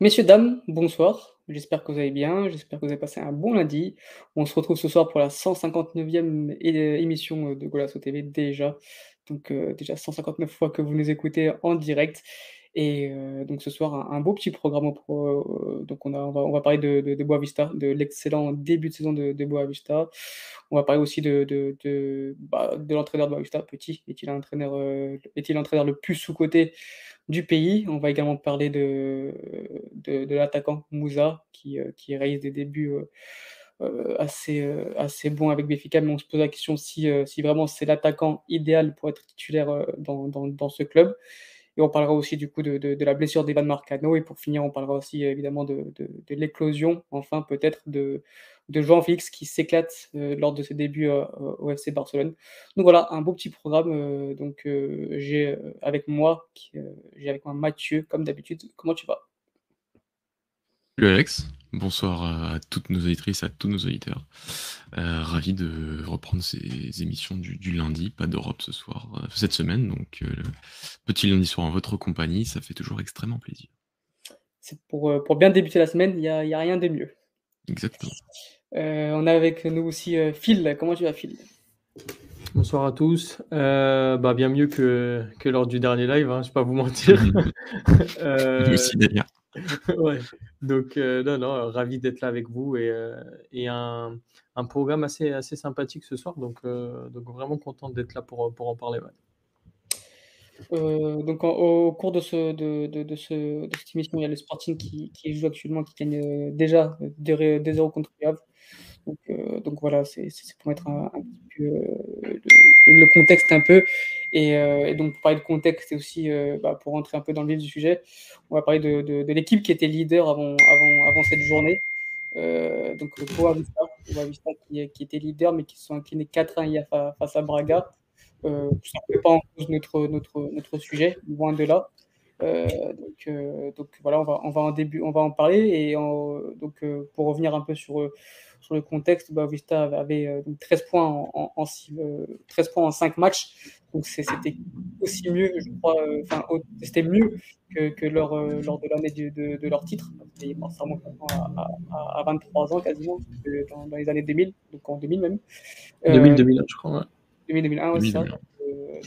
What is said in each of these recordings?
Messieurs, dames, bonsoir. J'espère que vous allez bien, j'espère que vous avez passé un bon lundi. On se retrouve ce soir pour la 159e é émission, heu, de Golasso TV déjà. Donc, heu, déjà 159 fois que vous nous écoutez en direct et heu, donc ce soir un beau petit programme heu, donc on a va on va parler de de Boavista, de l'excellent début de saison de de Boavista. On va parler aussi de de bah, l'entraîneur de Boavista, Petit. Est-il entraîneur, heu, est-il l'entraîneur le plus sous-coté du pays. On va également parler de l'attaquant Moussa qui, heu, qui réalise des débuts, heu heu, assez, bons avec Benfica, mais on se pose la question si, vraiment c'est l'attaquant idéal pour être titulaire, dans ce club et on parlera aussi du coup de la blessure d'Ivan Marcano et pour finir, on parlera aussi évidemment de l'éclosion, enfin peut-être de João Félix qui s'éclate, heu, lors de ses débuts, heu, au FC Barcelone. Donc voilà, un beau petit programme, heu, donc j'ai, avec moi j'ai avec moi Mathieu comme d'habitude. Comment tu vas? Salut Alex, bonsoir à toutes nos auditrices, à tous nos auditeurs. Heu, ravi de reprendre ces émissions du du lundi, pas d'Europe ce soir, heu, cette semaine donc petit lundi soir en votre compagnie, ça fait toujours extrêmement plaisir. C'est pour, bien débuter la semaine, il y a il y a rien de mieux. Exactement. On a avec nous aussi, Phil. Comment tu vas Phil? Bonsoir à tous. Bah, bien mieux que que lors du dernier live, hein, je vais pas vous mentir. Aussi d'ailleurs. Donc heu, non, non, ravi d'être là avec vous et heu et un un programme assez assez sympathique ce soir. Donc donc vraiment content d'être là pour, pour en parler, donc au cours de ce de de ce cette émission, il y a le Sporting qui qui joue actuellement, qui gagne, déjà 2 ré 2-0 contre Havre. Donc heu, donc voilà, c'est pour mettre un petit peu, heu, le contexte un peu et heu et donc pour parler de contexte et aussi, bah, pour rentrer un peu dans le vif du sujet, on va parler de l'équipe qui était leader avant avant cette journée. Donc Boavista Boavista qui qui était leader, mais qui se sont inclinés 4-1 hier fa face à Braga. Ça remet pas en cause notre notre notre sujet, loin de là. Donc voilà, on va on va en début on va en parler et donc pour revenir un peu sur, sur le contexte, Boavista avait donc 13 points en en en six heu, 13 points en 5 matchs. Donc c'était aussi mieux, je crois, heu, enfin c'était mieux que que lors, de l'année de de de leur titre. C'était bon, ça remonte maintenant à à à 23 ans quasiment, dans dans les années 2000, donc en 2000 même. Heu 2000-2001 je crois, ouais. 2000-2001, ouais, ça. 2000-2001. Heu,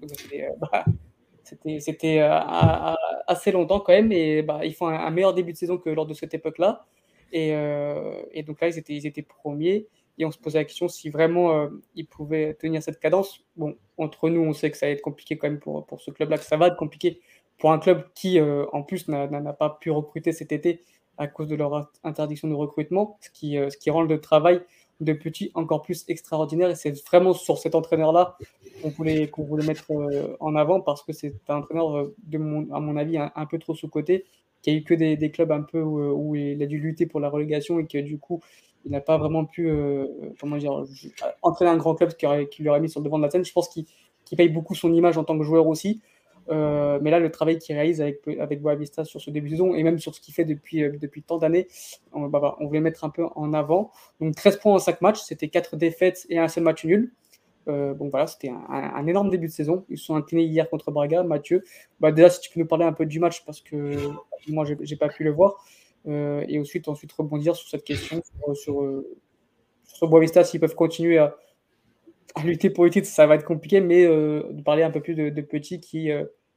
donc c'était, bah, c'était assez longtemps quand même et bah, ils font un un meilleur début de saison que lors de cette époque-là et heu et donc là, ils étaient ils étaient 1ers et on se posait la question si vraiment, heu, ils pouvaient tenir cette cadence. Bon, entre nous, on sait que ça va être compliqué quand même pour pour ce club-là, que ça va être compliqué pour un club qui, heu, en plus n'a pas pu recruter cet été à cause de leur int interdiction de recrutement, ce qui, ce qui rend le travail de Petit encore plus extraordinaire. Et c'est vraiment sur cet entraîneur-là qu'on voulait qu'on voulait mettre, en avant parce que c'est un entraîneur, de mon à mon avis un un peu trop sous-coté, qui a eu que des clubs un peu où, heu, où il a dû lutter pour la relégation et que du coup, il n'a pas vraiment pu, heu, comment? J entraîner un grand club qui aurait qui l'aurait mis sur le devant de la scène. Je pense qu'il qu'il paye beaucoup son image en tant que joueur aussi. Mais là, le travail qu'il réalise avec avec Boavista sur ce début de saison et même sur ce qu'il fait depuis, tant d'années, on on voulait mettre un peu en avant. Donc 13 points en 5 matchs, c'était 4 défaites et un seul match nul. Heu, donc voilà, c'était un énorme début de saison. Ils sont inclinés hier contre Braga. Mathieu, bah, déjà, si tu peux nous parler un peu du match parce que moi, j'ai j'ai pas pu le voir, heu et ensuite ensuite rebondir sur cette question, sur, heu, sur Boavista, s'ils peuvent continuer à lutter pour le titre, ça va être compliqué, mais de parler un peu plus de de Petit qui,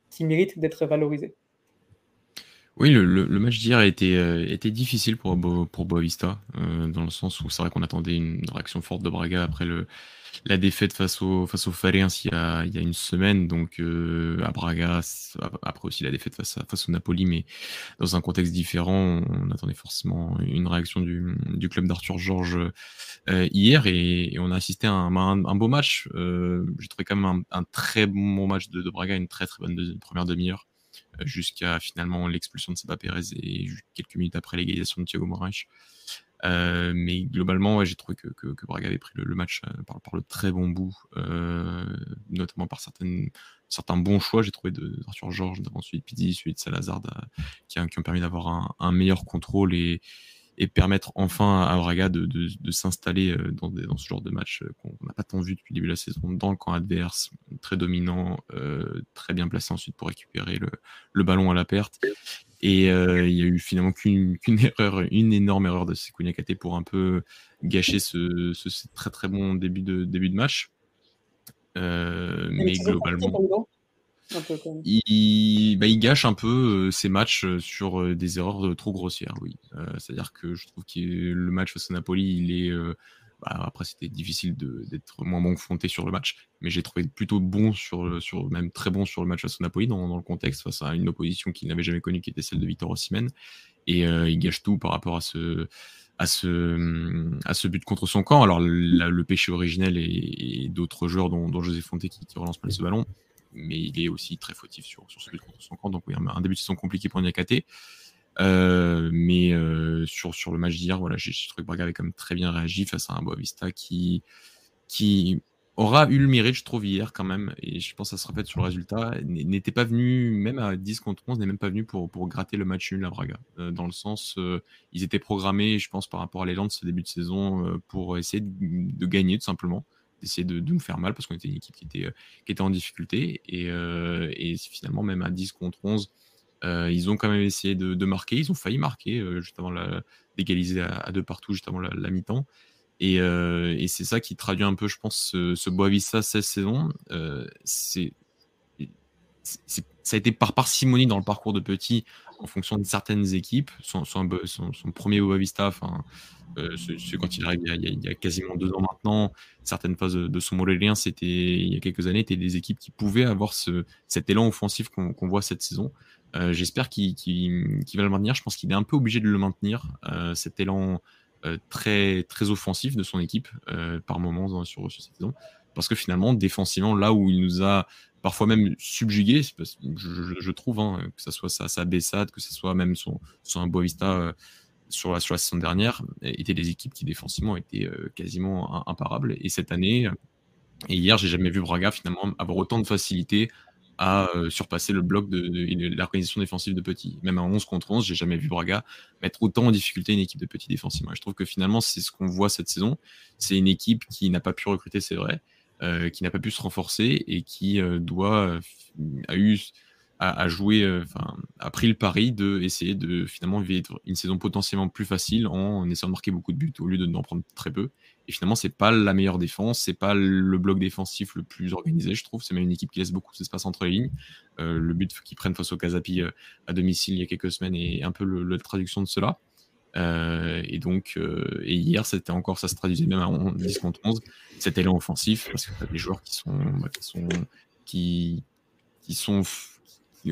qui mérite d'être valorisé. Oui, le le le match d'hier a été, heu, était difficile pour Bo pour Boavista, heu, dans le sens où c'est vrai qu'on attendait une réaction forte de Braga après le la défaite face au face au il y a il y a une semaine donc heu, à Braga, après aussi la défaite face à face au Napoli, mais dans un contexte différent, on attendait forcément une réaction du du club d'Arthur Georges, heu, hier et et on a assisté à un un beau match. Heu, j'ai trouvé quand même un un très bon match de de Braga, une très, très bonne deuxi 1re demi-heure, heu, jusqu'à finalement l'expulsion de Seba Pérez et quelques minutes après l'égalisation de Thiago Moraes. Heu, mais globalement, j'ai trouvé que que Braga avait pris le match, heu, par le très bon bout, heu, notamment par certains bons choix, j'ai trouvé d'Arthur Georges, notamment celui de Pizzi, celui de Salazar qui qui ont permis d'avoir un un meilleur contrôle et et permettre enfin à Braga de, de, s'installer dans, dans, ce genre de match qu'on n'a pas tant vu depuis le début de la saison, dans le camp adverse, très dominant, très bien placé ensuite pour récupérer le, le ballon à la perte. Et il y a eu finalement qu'une erreur, une énorme erreur de Sekou Kate pour un peu gâcher ce, ce, très très bon début de, début de match. mais globalement. Il, bah, il, gâche un peu ses matchs sur des erreurs trop grossières, oui. C'est-à-dire que je trouve que le match face à Napoli, il est. Bah, après, c'était difficile d'être moins bon confronté sur le match, mais j'ai trouvé plutôt bon sur, même très bon sur le match face à Napoli dans, le contexte face à une opposition qu'il n'avait jamais connue, qui était celle de Victor Osimhen. Et il gâche tout par rapport à ce, but contre son camp. Alors, le péché originel et, d'autres joueurs, dont, José Fonte qui, qui relance mal ce ballon, mais il est aussi très fautif sur, sur ce but contre son camp. Donc, oui, un début de saison compliqué pour Niakate. Euh, mais euh, sur, sur le match d'hier, voilà, j'ai trouvé que Braga avait quand même très bien réagi face à un Boavista qui, qui aura eu le mérite, je trouve, hier quand même, et je pense que ça se répète sur le résultat, n'était pas venu, même à 10 contre 11, n'est même pas venu pour, pour gratter le match nul à Braga. Euh, dans le sens, ils étaient programmés, je pense, par rapport à l'élan de ce début de saison, pour essayer de, gagner tout simplement d'essayer de, de, nous faire mal parce qu'on était une équipe qui était, qui était en difficulté. Et, et finalement même à 10 contre 11 ils ont quand même essayé de, marquer, ils ont failli marquer juste avant d'égaliser à, deux partout juste avant la mi-temps. Euh, et, c'est ça qui traduit un peu, je pense, ce, ce Boavista 16 saisons. Euh, c'est, ça a été par parcimonie dans le parcours de Petit en fonction de certaines équipes. Son, premier Boavista, enfin, euh, c'est quand il arrive il y, a, quasiment deux ans maintenant, certaines phases de, son Morélien, c'était il y a quelques années, étaient des équipes qui pouvaient avoir ce, cet élan offensif qu'on voit cette saison. J'espère qu'il va le maintenir. Je pense qu'il est un peu obligé de le maintenir, cet élan euh, très, très offensif de son équipe euh, par moments sur, sur, cette saison. Parce que finalement, défensivement, là où il nous a parfois même subjugué, je, trouve, hein, que ce soit sa, sa Bessade, que ce soit même son, son Boavista euh, sur, la, sur la saison dernière, étaient des équipes qui défensivement étaient quasiment imparables. Et cette année, et hier, j'ai jamais vu Braga finalement avoir autant de facilité à euh, surpasser le bloc de, l'organisation défensive de Petit. Même à 11 contre 11, j'ai jamais vu Braga mettre autant en difficulté une équipe de Petit défensivement. je trouve que finalement, c'est ce qu'on voit cette saison. C'est une équipe qui n'a pas pu recruter, c'est vrai, euh, qui n'a pas pu se renforcer et qui euh, doit a eu a, joué, enfin, a pris le pari de essayer de finalement vivre une saison potentiellement plus facile en, essayant de marquer beaucoup de buts au lieu de n'en prendre très peu. Et finalement, c'est pas la meilleure défense, c'est pas le bloc défensif le plus organisé, je trouve. C'est même une équipe qui laisse beaucoup d'espace entre les lignes. Euh, le but qu'ils prennent face au Casapi euh, à domicile il y a quelques semaines est un peu la traduction de cela. Euh, et donc, et hier, c'était encore, ça se traduisait même à 10 contre 11, cet élan offensif, parce que tu as des joueurs qui sont, bah, qui sont, qui,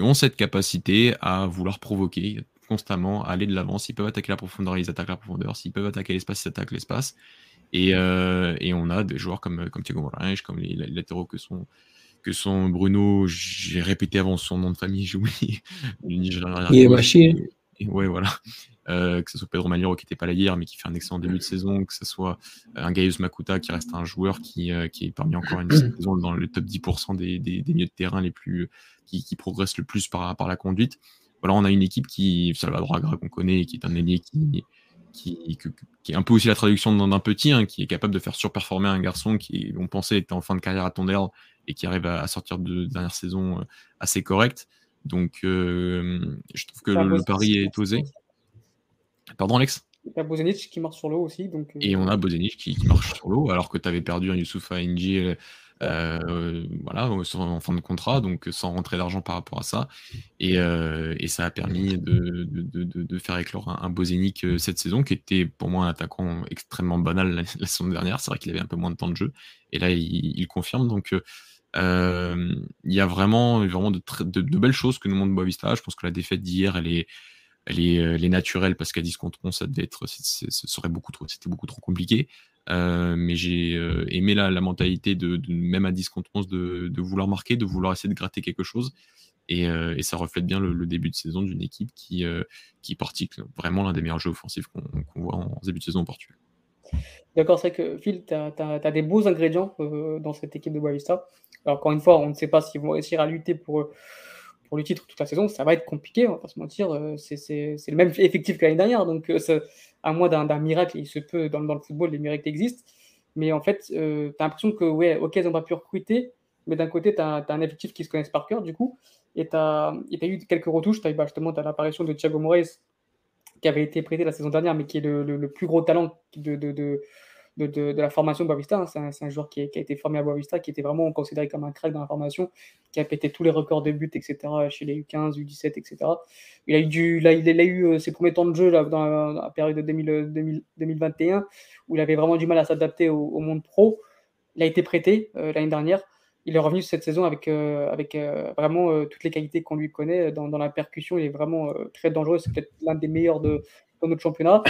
ont cette capacité à vouloir provoquer constamment, à aller de l'avant. S'ils peuvent attaquer la profondeur, ils attaquent la profondeur. S'ils peuvent attaquer l'espace, ils attaquent l'espace. Euh, et, on a des joueurs comme, comme Thiago Moraes, comme les, latéraux que sont, que sont Bruno, j'ai répété avant son nom de famille, j'ai oublié. Il est Ouais, voilà. Euh, que ce soit Pedro Malheiro qui n'était pas là hier, mais qui fait un excellent début de saison, que ce soit euh, un Gaius Makuta qui reste un joueur qui, qui est parmi encore une saison dans le top 10% des, des, des, milieux de terrain les plus, qui, qui progressent le plus par, par la conduite. Voilà, on a une équipe qui, Salvador Agra qu'on connaît, qui est un ailier qui, qui, est un peu aussi la traduction d'un petit, hein, qui est capable de faire surperformer un garçon qui, on pensait, était en fin de carrière à Tondel et qui arrive à, sortir de dernière saison euh, assez correcte. Donc, euh, je trouve que le, pari est osé. Pardon, Alex? Il y a Bozenic qui marche sur l'eau aussi. Donc, euh, Et on a Bozenic qui, marche sur l'eau, alors que tu avais perdu un Youssouf NG euh, voilà, en fin de contrat, donc sans rentrer d'argent par rapport à ça. Et, euh, et ça a permis de, de, de, de faire éclore un, un Bozenic euh, cette saison, qui était pour moi un attaquant extrêmement banal la, saison dernière. C'est vrai qu'il avait un peu moins de temps de jeu. Et là, il, il confirme. Donc, euh, il y a vraiment, vraiment de, belles choses que nous montre Boavista. Je pense que la défaite d'hier, elle est, elle est, est naturelle parce qu'à 10 contre 11, ça devait être, ce serait beaucoup trop, c'était beaucoup trop compliqué. Euh, mais j'ai euh, aimé la, mentalité de, même à 10 contre 11 de, vouloir marquer, de vouloir essayer de gratter quelque chose. Et, euh, ça reflète bien le, début de saison d'une équipe qui, qui pratique vraiment l'un des meilleurs jeux offensifs qu'on voit en, début de saison au Portugal. D'accord, c'est que Phil, tu as, des beaux ingrédients dans cette équipe de Boavista. Alors, encore une fois, on ne sait pas s'ils vont réussir à lutter pour, pour le titre toute la saison, ça va être compliqué, on va pas se mentir. Euh, c'est le même effectif que l'année dernière, donc euh, à moins d'un miracle, il se peut, dans, le football, les miracles existent. Mais en fait, euh, tu as l'impression que, ouais, ok, ils n'ont pas pu recruter, mais d'un côté, tu as, un effectif qui se connaissent par cœur, du coup, et tu as, eu quelques retouches. Tu as, bah, justement as l'apparition de Thiago Moraes, qui avait été prêté la saison dernière, mais qui est le, plus gros talent de de, la formation de Boavista. Hein. C'est un, joueur qui, a été formé à Boavista, qui était vraiment considéré comme un crack dans la formation, qui a pété tous les records de buts, etc., chez les U15, U17, etc. Il a eu, du, là, il, a eu euh, ses premiers temps de jeu là, dans, la, période de 2021, où il avait vraiment du mal à s'adapter au, monde pro. Il a été prêté euh, l'année dernière. Il est revenu cette saison avec, euh, avec vraiment toutes les qualités qu'on lui connaît dans, la percussion. Il est vraiment très dangereux. C'est peut-être l'un des meilleurs de, de notre championnat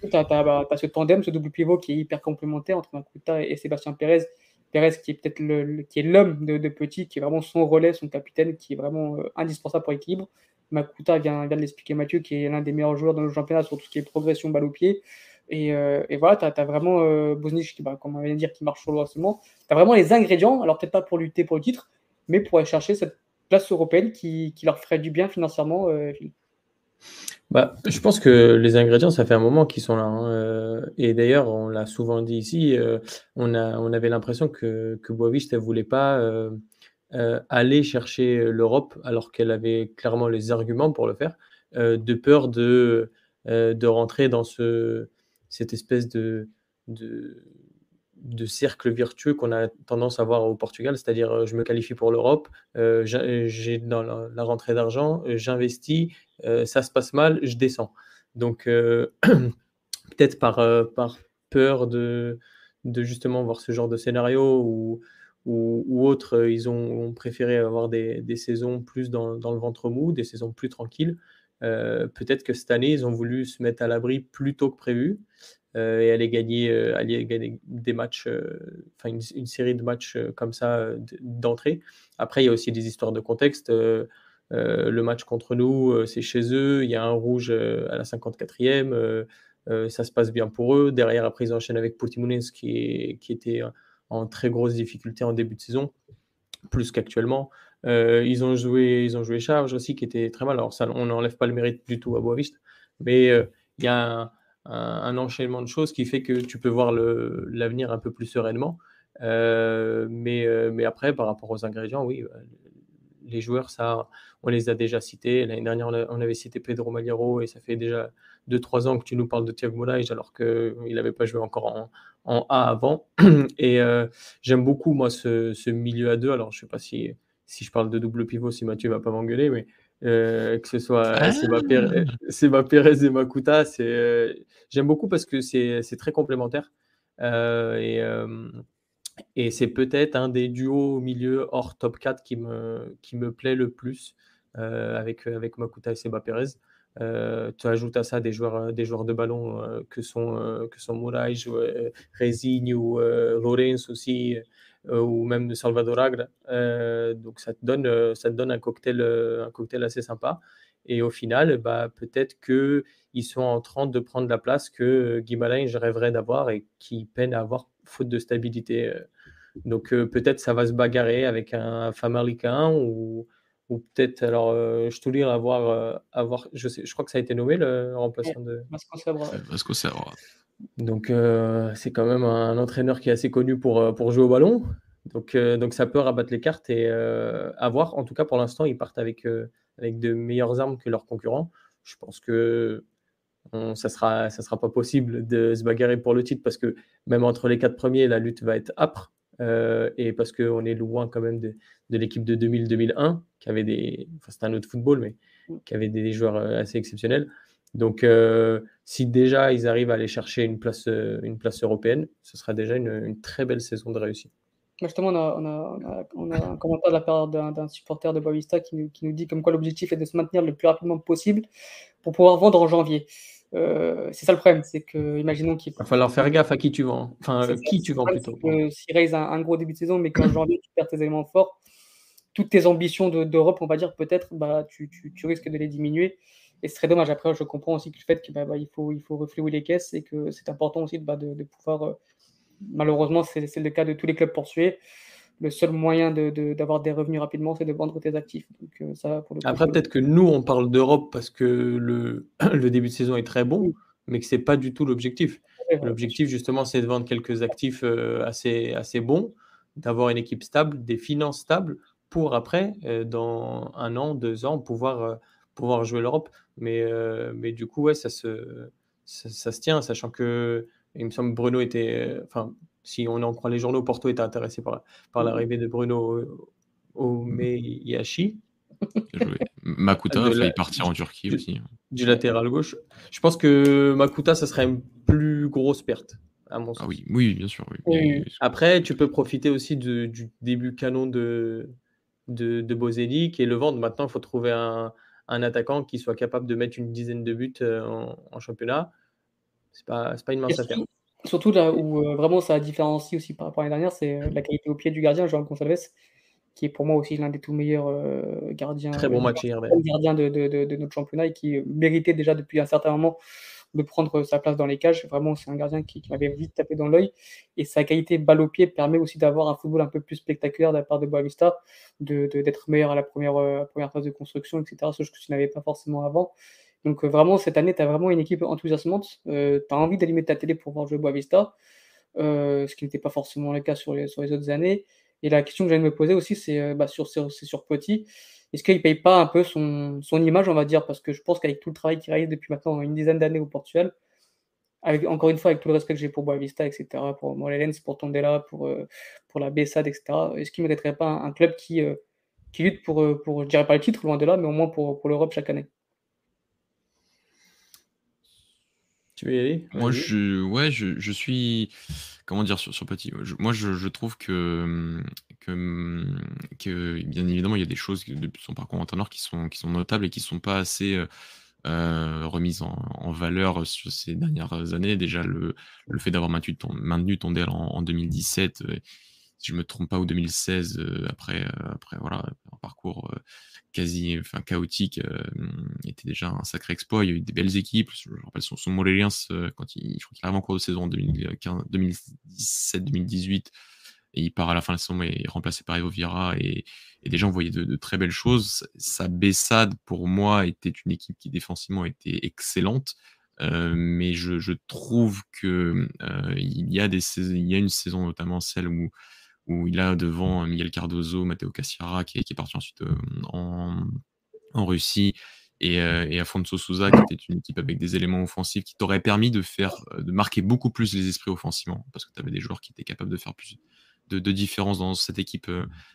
tu as, bah, ce tandem, ce double pivot qui est hyper complémentaire entre Makuta et, Sébastien Pérez. Pérez qui est peut-être le, qui est l'homme de, Petit, qui est vraiment son relais, son capitaine, qui est vraiment euh, indispensable pour l'équilibre. Makuta vient, vient de l'expliquer Mathieu, qui est l'un des meilleurs joueurs dans le championnat sur tout ce qui est progression balle au pied. Et, euh, voilà, tu as, vraiment euh, qui, bah, comme on vient de dire, qui marche sur le harcèlement. Tu as vraiment les ingrédients, alors peut-être pas pour lutter pour le titre, mais pour aller chercher cette place européenne qui, qui leur ferait du bien financièrement. Euh, bah, je pense que les ingrédients, ça fait un moment qu'ils sont là. Hein, euh, et d'ailleurs, on l'a souvent dit ici, euh, on, a, on avait l'impression que, que ne voulait pas euh, aller chercher l'Europe alors qu'elle avait clairement les arguments pour le faire, de peur de, de rentrer dans ce, cette espèce de, de, de cercle vertueux qu'on a tendance à voir au Portugal, c'est-à-dire euh, je me qualifie pour l'Europe, euh, j'ai dans la, rentrée d'argent, euh, j'investis, ça se passe mal, je descends. Donc peut-être par, par peur de, de justement voir ce genre de scénario ou, ou, autre, ils ont, préféré avoir des, des saisons plus dans, dans, le ventre mou, des saisons plus tranquilles. peut-être que cette année, ils ont voulu se mettre à l'abri plus tôt que prévu. Euh, et aller gagner, euh, aller gagner des matchs, euh, enfin une, série de matchs comme ça d'entrée. Après, il y a aussi des histoires de contexte. le match contre nous, c'est chez eux. Il y a un rouge à la 54e. ça se passe bien pour eux. Derrière, après, ils enchaînent avec Portimonense qui, qui était en très grosse difficulté en début de saison, plus qu'actuellement. ils ont joué, ils ont joué Charge aussi, qui était très mal. Alors ça, on n'enlève pas le mérite du tout à Boavista, mais il y a un, enchaînement de choses qui fait que tu peux voir l'avenir un peu plus sereinement. Euh, mais, euh, mais après, par rapport aux ingrédients, oui, euh, les joueurs, ça, on les a déjà cités. L'année dernière, on avait cité Pedro Maliero et ça fait déjà 2-3 ans que tu nous parles de Thiago Moraes alors qu'il n'avait pas joué encore en, A avant. Et j'aime beaucoup, moi, ce, milieu à deux. Alors, je ne sais pas si, si je parle de double pivot, si Mathieu va pas m'engueuler, mais euh, que ce soit ah. Seba, Pérez et Makuta. Euh, j'aime beaucoup parce que c'est très complémentaire. Euh, et, et c'est peut-être un des duos au milieu hors top 4 qui me, qui me plaît le plus avec, avec Makuta et Seba Pérez. tu ajoutes à ça des joueurs, des joueurs de ballon que sont, que sont Moraes, Rezinho, ou Lorenz aussi. Euh, ou même de Salvador Agra. Euh, donc ça te donne, euh, ça te donne un, cocktail, un cocktail assez sympa. Et au final, bah, peut-être qu'ils sont en train de prendre la place que Guimarães rêverait d'avoir et qui peine à avoir faute de stabilité. Donc peut-être ça va se bagarrer avec un Famalicain ou, ou peut-être, alors je te lire avoir, avoir je, sais, je crois que ça a été nommé le remplaçant de Vasco Serra. Donc, euh, c'est quand même un entraîneur qui est assez connu pour, euh, pour jouer au ballon. Donc, euh, donc, ça peut rabattre les cartes et à voir. En tout cas, pour l'instant, ils partent avec, avec de meilleures armes que leurs concurrents. Je pense que ça sera, ça sera pas possible de se bagarrer pour le titre parce que même entre les quatre premiers, la lutte va être âpre. et parce qu'on est loin quand même de, de l'équipe de 2000-2001, qui avait des. Enfin, c'était un autre football, mais qui avait des joueurs assez exceptionnels. Donc, euh, si déjà ils arrivent à aller chercher une place, euh, une place européenne, ce sera déjà une, très belle saison de réussite. Justement, on a, on a, un commentaire de la part d'un supporter de Boavista qui nous, qui nous dit comme quoi l'objectif est de se maintenir le plus rapidement possible pour pouvoir vendre en janvier. Euh, c'est ça le problème, c'est que, imaginons qu'il. va falloir faire gaffe à qui tu vends. Enfin, qui tu vends plutôt. S'il raise un, gros début de saison, mais qu'en janvier tu perds tes éléments forts, toutes tes ambitions d'Europe, on va dire, peut-être, bah, tu, tu, tu, risques de les diminuer. Et c'est très dommage. Après, je comprends aussi que le fait qu'il bah, bah, faut, il faut refléter les caisses et que c'est important aussi bah, de, pouvoir. Euh, malheureusement, c'est le cas de tous les clubs poursuivre. le seul moyen d'avoir de, des revenus rapidement, c'est de vendre tes actifs. Donc, ça, pour Après, peut-être que nous, on parle d'Europe parce que le, le, début de saison est très bon, mais que ce n'est pas du tout l'objectif. L'objectif, justement, c'est de vendre quelques actifs assez, assez bons, d'avoir une équipe stable, des finances stables, pour après, dans un an, deux ans, pouvoir, pouvoir jouer l'Europe. Mais, mais du coup, ouais, ça se, ça, se tient, sachant que, il me semble, Bruno était. Enfin, si on en croit les journaux, Porto était intéressé par, par l'arrivée de Bruno au, Meyashi. Makuta a failli partir en Turquie aussi. Du latéral gauche. Je pense que Makuta, ça serait une plus grosse perte, à mon sens. Ah oui, oui bien sûr. Après, tu peux profiter aussi du début canon de, de, de Bozelli, qui est le vendre. Maintenant, il faut trouver un, un, attaquant qui soit capable de mettre une dizaine de buts euh, en, championnat. C'est pas, pas une mince affaire. Surtout là où euh, vraiment ça différencie aussi par rapport à l'année dernière, c'est euh, la qualité au pied du gardien, Jean Gonçalves, qui est pour moi aussi l'un des tout meilleurs euh, gardiens, Très bon match gardien de, de, de, notre championnat et qui méritait déjà depuis un certain moment de prendre sa place dans les cages. Vraiment, c'est un gardien qui, m'avait vite tapé dans l'œil. Et sa qualité balle au pied permet aussi d'avoir un football un peu plus spectaculaire de la part de Boavista, d'être meilleur à la première, première phase de construction, etc. Ce que tu n'avais pas forcément avant. Donc euh, vraiment, cette année, tu as vraiment une équipe enthousiasmante. Euh, tu as envie d'allumer ta télé pour voir jouer Boavista, euh, ce qui n'était pas forcément le cas sur les, sur les autres années. Et la question que de me poser aussi, c'est bah, sur, sur Petit. Est-ce qu'il ne paye pas un peu son, image, on va dire? Parce que je pense qu'avec tout le travail qu'il réalise depuis maintenant une dizaine d'années au Portugal, encore une fois, avec tout le respect que j'ai pour Boavista, etc., pour Morelens, pour Tondela, pour, pour la Bessade, etc., est-ce qu'il ne mériterait pas un, club qui, qui lutte pour, pour, je dirais pas le titre, loin de là, mais au moins pour l'Europe chaque année? Tu veux y aller? Moi, je, ouais, je, je suis, comment dire, sur, sur Petit. moi, je, je trouve que, que, que, bien évidemment, il y a des choses depuis son parcours entraîneur qui sont, qui sont notables et qui ne sont pas assez euh, euh, remises en, en, valeur sur ces dernières années. Déjà, le, le fait d'avoir maintenu, ton, maintenu Tondel en, en 2017, euh, si je me trompe pas, ou 2016, après, après voilà, un parcours quasi enfin, chaotique était déjà un sacré exploit. Il y a eu des belles équipes. Je rappelle son, son quand il, je crois arrive en cours de saison en 2017-2018 et il part à la fin de la saison et est remplacé par Evo Vieira et, déjà on voyait de, très belles choses. Sa Bessade pour moi était une équipe qui défensivement était excellente. mais je, trouve que euh, il y a des il y a une saison notamment celle où où il a devant Miguel Cardozo, Matteo Cassiara, qui, est parti ensuite euh, en, Russie, et, euh, et, Afonso Souza, qui était une équipe avec des éléments offensifs qui t'auraient permis de faire, euh, de marquer beaucoup plus les esprits offensivement, parce que tu avais des joueurs qui étaient capables de faire plus de, différence dans cette équipe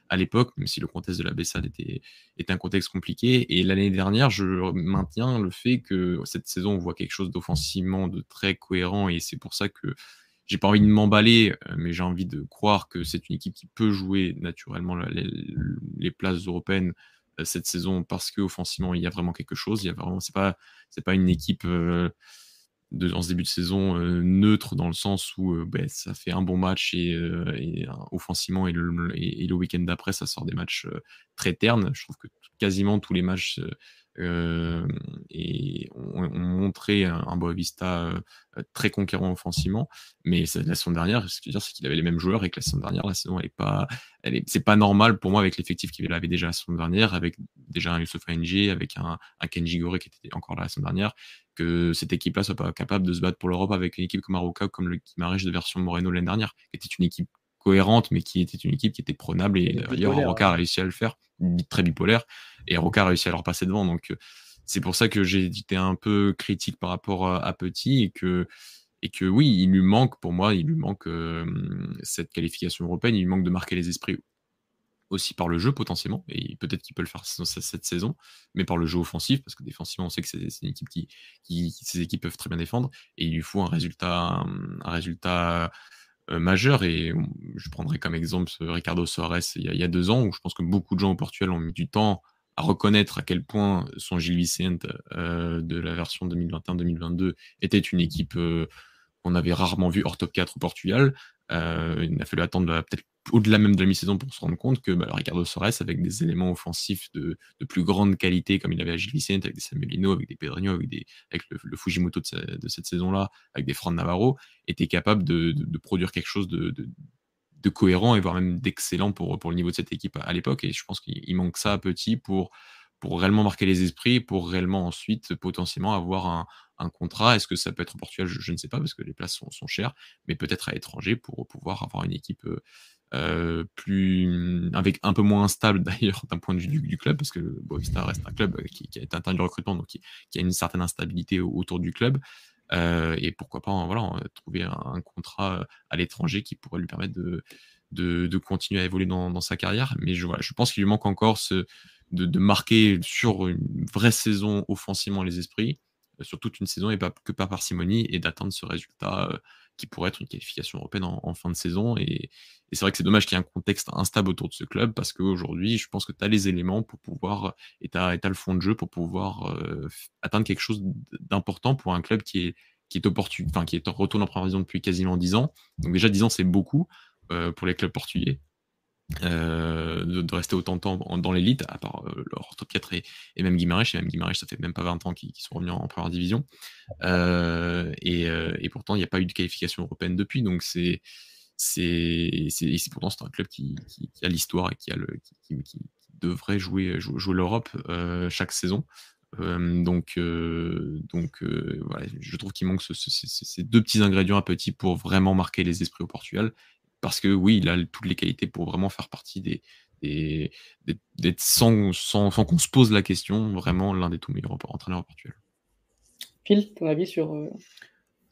à l'époque, même si le contexte de la Bessade était un contexte compliqué. Et l'année dernière, je maintiens le fait que cette saison, on voit quelque chose d'offensivement de très cohérent, et c'est pour ça que j'ai pas envie de m'emballer, euh, mais j'ai envie de croire que c'est une équipe qui peut jouer naturellement les, places européennes euh, cette saison parce qu'offensivement il y a vraiment quelque chose. Il y a vraiment, c'est pas, c'est pas une équipe euh, de, en ce début de saison neutre dans le sens où ben, ça fait un bon match et, offensivement et le, et le week-end d'après ça sort des matchs très ternes. Je trouve que quasiment tous les matchs euh, et ont on montré un, un Boavista euh, très conquérant offensivement. Mais la saison dernière, ce que je veux dire, c'est qu'il avait les mêmes joueurs et que la saison dernière, la saison, elle pas, c'est pas normal pour moi avec l'effectif qu'il avait déjà la saison dernière, avec déjà un Youssef NG, avec un, Kenji Gore qui était encore là la saison dernière, que cette équipe-là soit pas capable de se battre pour l'Europe avec une équipe comme Aroca, comme le Kimarich de version Moreno l'année dernière, qui était une équipe cohérente, mais qui était une équipe qui était prenable. Et d'ailleurs, Roca a réussi à le faire, très bipolaire, et Roca a réussi à leur passer devant. Donc, euh, c'est pour ça que j'ai été un peu critique par rapport à, Petit et que, et que oui, il lui manque, pour moi, il lui manque euh, cette qualification européenne, il lui manque de marquer les esprits aussi par le jeu potentiellement, et peut-être qu'il peut le faire cette saison, mais par le jeu offensif, parce que défensivement, on sait que c'est une équipe qui, qui, ces équipes peuvent très bien défendre, et il lui faut un résultat, un résultat euh, majeur. Et je prendrai comme exemple Ricardo Soares il y, a, deux ans, où je pense que beaucoup de gens au Portugal ont mis du temps à reconnaître à quel point son Gilles Vicente euh, de la version 2021-2022 était une équipe euh, qu'on avait rarement vue hors top 4 au Portugal. il a fallu attendre peut-être au-delà même de la mi-saison pour se rendre compte que bah, Ricardo Soares, avec des éléments offensifs de, plus grande qualité, comme il avait à Gilles Vicente, avec des Samuelino, avec des Pedrinho, avec, des, avec le, Fujimoto de, cette saison-là, avec des Fran Navarro, était capable de, produire quelque chose de, cohérent et voire même d'excellent pour, le niveau de cette équipe à, l'époque. Et je pense qu'il manque ça à petit pour, pour réellement marquer les esprits, pour réellement ensuite potentiellement avoir un, contrat. Est-ce que ça peut être au Portugal? Je, ne sais pas parce que les places sont, sont chères, mais peut-être à l'étranger pour pouvoir avoir une équipe euh, euh, plus avec un peu moins instable d'ailleurs d'un point de vue du, club parce que Boavista reste un club qui, qui a été interne du recrutement donc qui, a une certaine instabilité autour du club. Euh, et pourquoi pas voilà trouver un, contrat à l'étranger qui pourrait lui permettre de, de, continuer à évoluer dans, sa carrière. Mais je, je pense qu'il lui manque encore ce, de, de, marquer sur une vraie saison offensivement les esprits sur toute une saison et pas que par parcimonie et d'atteindre ce résultat qui pourrait être une qualification européenne en, fin de saison. Et, c'est vrai que c'est dommage qu'il y ait un contexte instable autour de ce club parce qu'aujourd'hui, je pense que tu as les éléments pour pouvoir, et tu as, le fond de jeu pour pouvoir euh, atteindre quelque chose d'important pour un club qui est, qui est, qui est en retour en première depuis quasiment 10 ans. Donc déjà 10 ans, c'est beaucoup euh, pour les clubs portugais. Euh, de, rester autant de temps dans l'élite, à part euh, leur top 4 et, même Guimarães. Et même Guimarães, ça fait même pas 20 ans qu'ils sont revenus en, première division. Euh, et, pourtant, il n'y a pas eu de qualification européenne depuis. Donc, c'est pourtant c'est un club qui, a l'histoire et qui, a le, qui, devrait jouer, jouer, l'Europe chaque saison. donc, donc voilà, je trouve qu'il manque ce, ces deux petits ingrédients à petit pour vraiment marquer les esprits au Portugal parce que oui, il a toutes les qualités pour vraiment faire partie des, d'être sans, sans, sans qu'on se pose la question, vraiment l'un des tout meilleurs entraîneurs portuels. Phil, ton avis sur. Euh,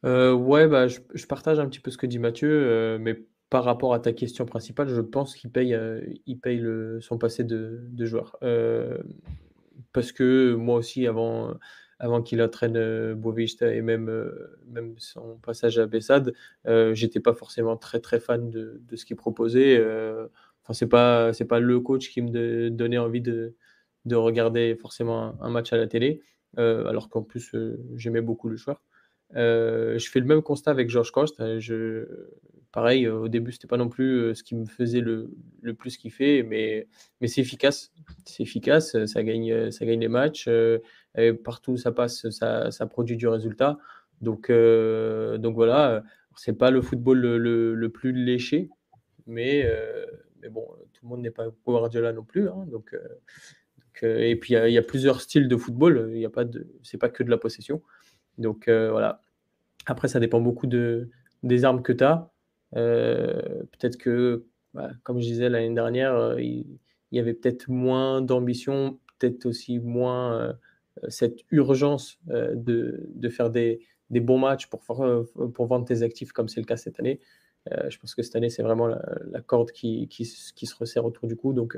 euh, ouais, bah, je, partage un petit peu ce que dit Mathieu, euh, mais par rapport à ta question principale, je pense qu'il paye, il paye le, son passé de, de joueur. parce que moi aussi, avant avant qu'il entraîne euh, Boavista et même, euh, même son passage à Bessade, euh, j'étais pas forcément très très fan de, de ce qu'il proposait. Enfin, c'est pas c'est pas le coach qui me donnait envie de, de regarder forcément un, match à la télé, alors qu'en plus j'aimais beaucoup le joueur. je fais le même constat avec George Cost. Je, pareil, au début, c'était pas non plus ce qui me faisait le, le plus kiffer, mais, mais c'est efficace. C'est efficace, ça gagne, ça gagne les matchs partout où ça passe, ça, produit du résultat. Donc, euh, donc voilà, c'est pas le football le, plus léché, mais, euh, mais bon, tout le monde n'est pas Guardiola non plus. Hein, donc, euh, et puis il y, a plusieurs styles de football, il y a pas de, c'est pas que de la possession. Donc voilà. Après, ça dépend beaucoup de, des armes que tu as. peut-être que, bah, comme je disais l'année dernière, il, y avait peut-être moins d'ambition, peut-être aussi moins euh, cette urgence euh, de, de, faire des, des, bons matchs pour, euh, pour vendre tes actifs comme c'est le cas cette année. je pense que cette année, c'est vraiment la, corde qui, qui, se resserre autour du cou. Donc,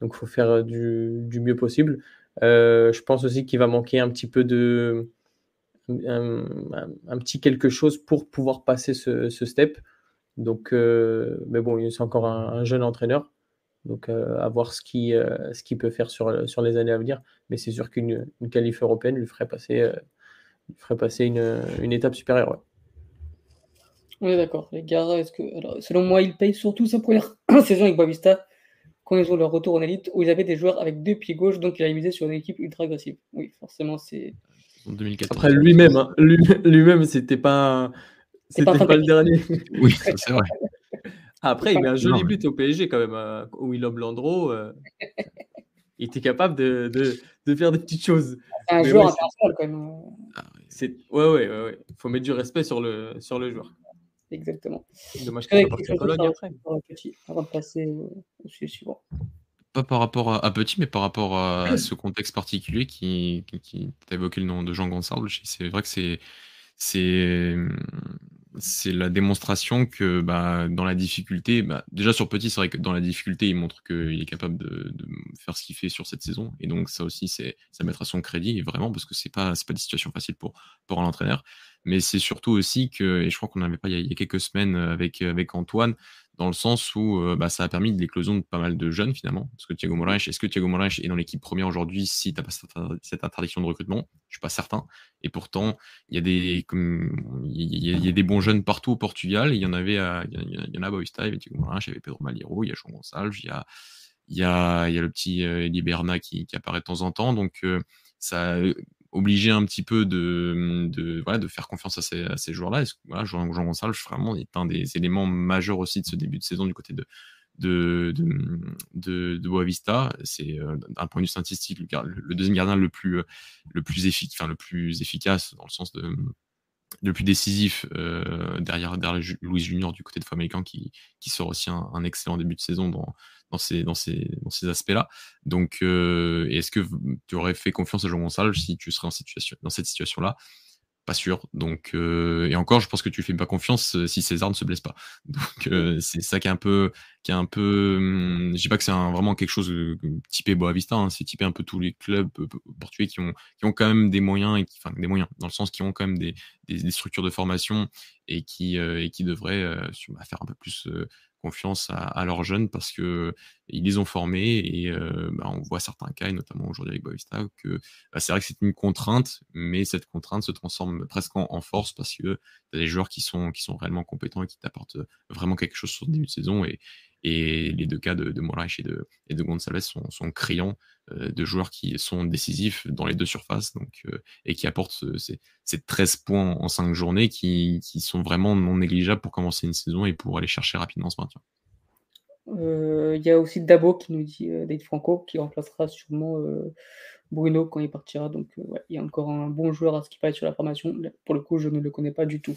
donc il faut faire du, du, mieux possible. je pense aussi qu'il va manquer un petit peu de. Un, petit quelque chose pour pouvoir passer ce, ce step. Donc, mais bon, c'est encore un, jeune entraîneur. Donc, euh, à voir ce qu'il euh, ce peut faire sur, sur les années à venir. Mais c'est sûr qu'une une qualif européenne lui ferait passer, euh, ferait passer une, une étape supérieure. Oui, d'accord. Les gars, est-ce que, alors, selon moi, ils payent surtout sa première saison avec Boavista quand ils ont leur retour en élite, où ils avaient des joueurs avec deux pieds gauche, donc il a misé sur une équipe ultra agressive. Oui, forcément, c'est. Après, lui-même, hein, lui-même, c'était pas, c'était pas, pas le dernier. Oui, c'est vrai. Après, il met un joli but au PSG quand même, euh, où il Landreau. Euh, il était capable de, de, de, faire des petites choses. C'est un joueur ouais, quand même. Ah, c'est... Ouais, ouais, ouais, ouais. Il faut mettre du respect sur le, sur le joueur. Exactement. Dommage qu'il soit parti Cologne après. Avant de passer au sujet suivant. Pas par rapport à, Petit, mais par rapport à ce contexte particulier qui, qui, qui évoqué le nom de Jean Gonçalves. C'est vrai que c'est c'est c'est la démonstration que bah, dans la difficulté, bah, déjà sur Petit, c'est vrai que dans la difficulté, il montre qu'il est capable de, faire ce qu'il fait sur cette saison. Et donc ça aussi, c'est ça mettra son crédit, vraiment, parce que c'est pas pas des situations faciles pour pour un entraîneur. Mais c'est surtout aussi que, et je crois qu'on n'avait pas il y, a, il y, a, quelques semaines avec avec Antoine, dans le sens où euh, bah, ça a permis l'éclosion de pas mal de jeunes finalement. Parce que Thiago Moraes, est-ce que Thiago Moraes est dans l'équipe première aujourd'hui si tu n'as pas cette, interdiction de recrutement Je suis pas certain. Et pourtant, il y a des comme il y, a des bons jeunes partout au Portugal. Il y en avait, il y, en a à Boavista, il y avait Thiago Moraes, il y avait Pedro Malheiro, il y a João Gonçalves, il y a il y a, il y a le petit euh, Eddie Berna qui, qui, apparaît de temps en temps. Donc euh, ça obligé un petit peu de, de, de faire confiance à ces, joueurs-là. Voilà, Jean, Jean vraiment, est un des éléments majeurs aussi de ce début de saison du côté de, de, de, de, Boavista. C'est euh, d'un point de vue statistique le, deuxième gardien le plus, le, plus efficace, enfin, le plus efficace dans le sens de le plus décisif euh, derrière, derrière Louis Junior du côté de Famalicão qui, qui sort aussi un, un, excellent début de saison dans, dans ces, dans ces, dans ces aspects-là. Donc, euh, est-ce que tu aurais fait confiance à Jean Gonçalves si tu serais en situation, dans cette situation-là? Pas sûr. Donc, euh, et encore, je pense que tu fais pas confiance euh, si César ne se blesse pas. Donc, euh, c'est ça qui est un peu, qui est un peu. Hum, je dis pas que c'est vraiment quelque chose typé Boavista. Hein, c'est typé un peu tous les clubs portugais qui ont, qui ont quand même des moyens et qui, enfin, des moyens dans le sens qui ont quand même des, des, structures de formation et qui, et qui devraient bah, faire un peu plus confiance à, leurs jeunes parce que ils les ont formés et bah, on voit certains cas, et notamment aujourd'hui avec Boavista, que bah, c'est vrai que c'est une contrainte, mais cette contrainte se transforme presque en, force parce que tu as des joueurs qui sont, qui sont réellement compétents et qui t'apportent vraiment quelque chose sur le début de saison et, et les deux cas de, de et de, et de sont, sont criants euh, de joueurs qui sont décisifs dans les deux surfaces donc, euh, et qui apportent ces, 13 points en 5 journées qui, qui, sont vraiment non négligeables pour commencer une saison et pour aller chercher rapidement ce maintien. Euh, il y a aussi Dabo qui nous dit, Dave Franco, qui remplacera sûrement Bruno quand il partira. Donc, il y a encore un bon joueur à ce qui passe sur la formation. Pour le coup, je ne le connais pas du tout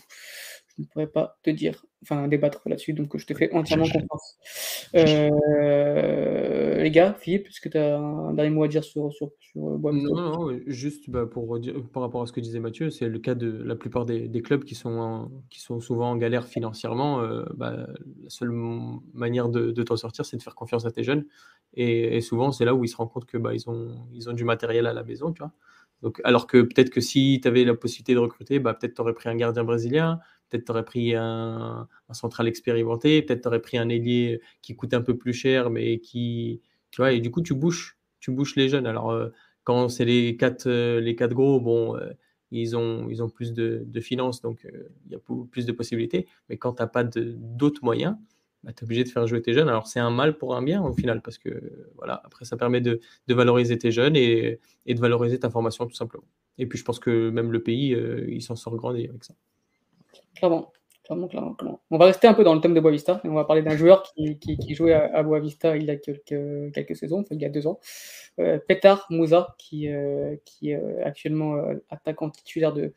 je ne pourrais pas te dire, enfin débattre là-dessus, donc je te fais entièrement confiance. Euh, les gars, Philippe, est-ce que tu as un dernier mot à dire sur, sur, sur euh, Non, non, juste bah, pour par rapport à ce que disait Mathieu, c'est le cas de la plupart des, clubs qui sont, qui sont souvent en galère financièrement. Euh, bah, la seule manière de, de t'en sortir, c'est de faire confiance à tes jeunes. Et, souvent, c'est là où ils se rendent compte que bah, ils, ont, ils ont du matériel à la maison, tu vois. Donc, alors que peut-être que si tu avais la possibilité de recruter, bah, peut-être tu aurais pris un gardien brésilien, Peut-être tu aurais pris un, central expérimenté, peut-être tu aurais pris un ailier qui coûte un peu plus cher, mais qui. Tu vois, et du coup, tu bouches, tu bouches les jeunes. Alors, euh, quand c'est les quatre, euh, les quatre gros, bon, euh, ils, ont, ils ont plus de, finances, donc il y a plus de possibilités. Mais quand tu n'as pas d'autres moyens, bah, tu es obligé de faire jouer tes jeunes. Alors, c'est un mal pour un bien au final, parce que voilà, après, ça permet de, valoriser tes jeunes et, et, de valoriser ta formation tout simplement. Et puis, je pense que même le pays, il s'en sort grandi avec ça. Clairement. Clairement, clairement, On va rester un peu dans le thème de Boavista et on va parler d'un joueur qui, qui, jouait à, à, Boavista il y a quelques, quelques saisons, enfin, il y a deux ans. Euh, Petar qui, euh, qui est euh, actuellement euh, attaquant titulaire de,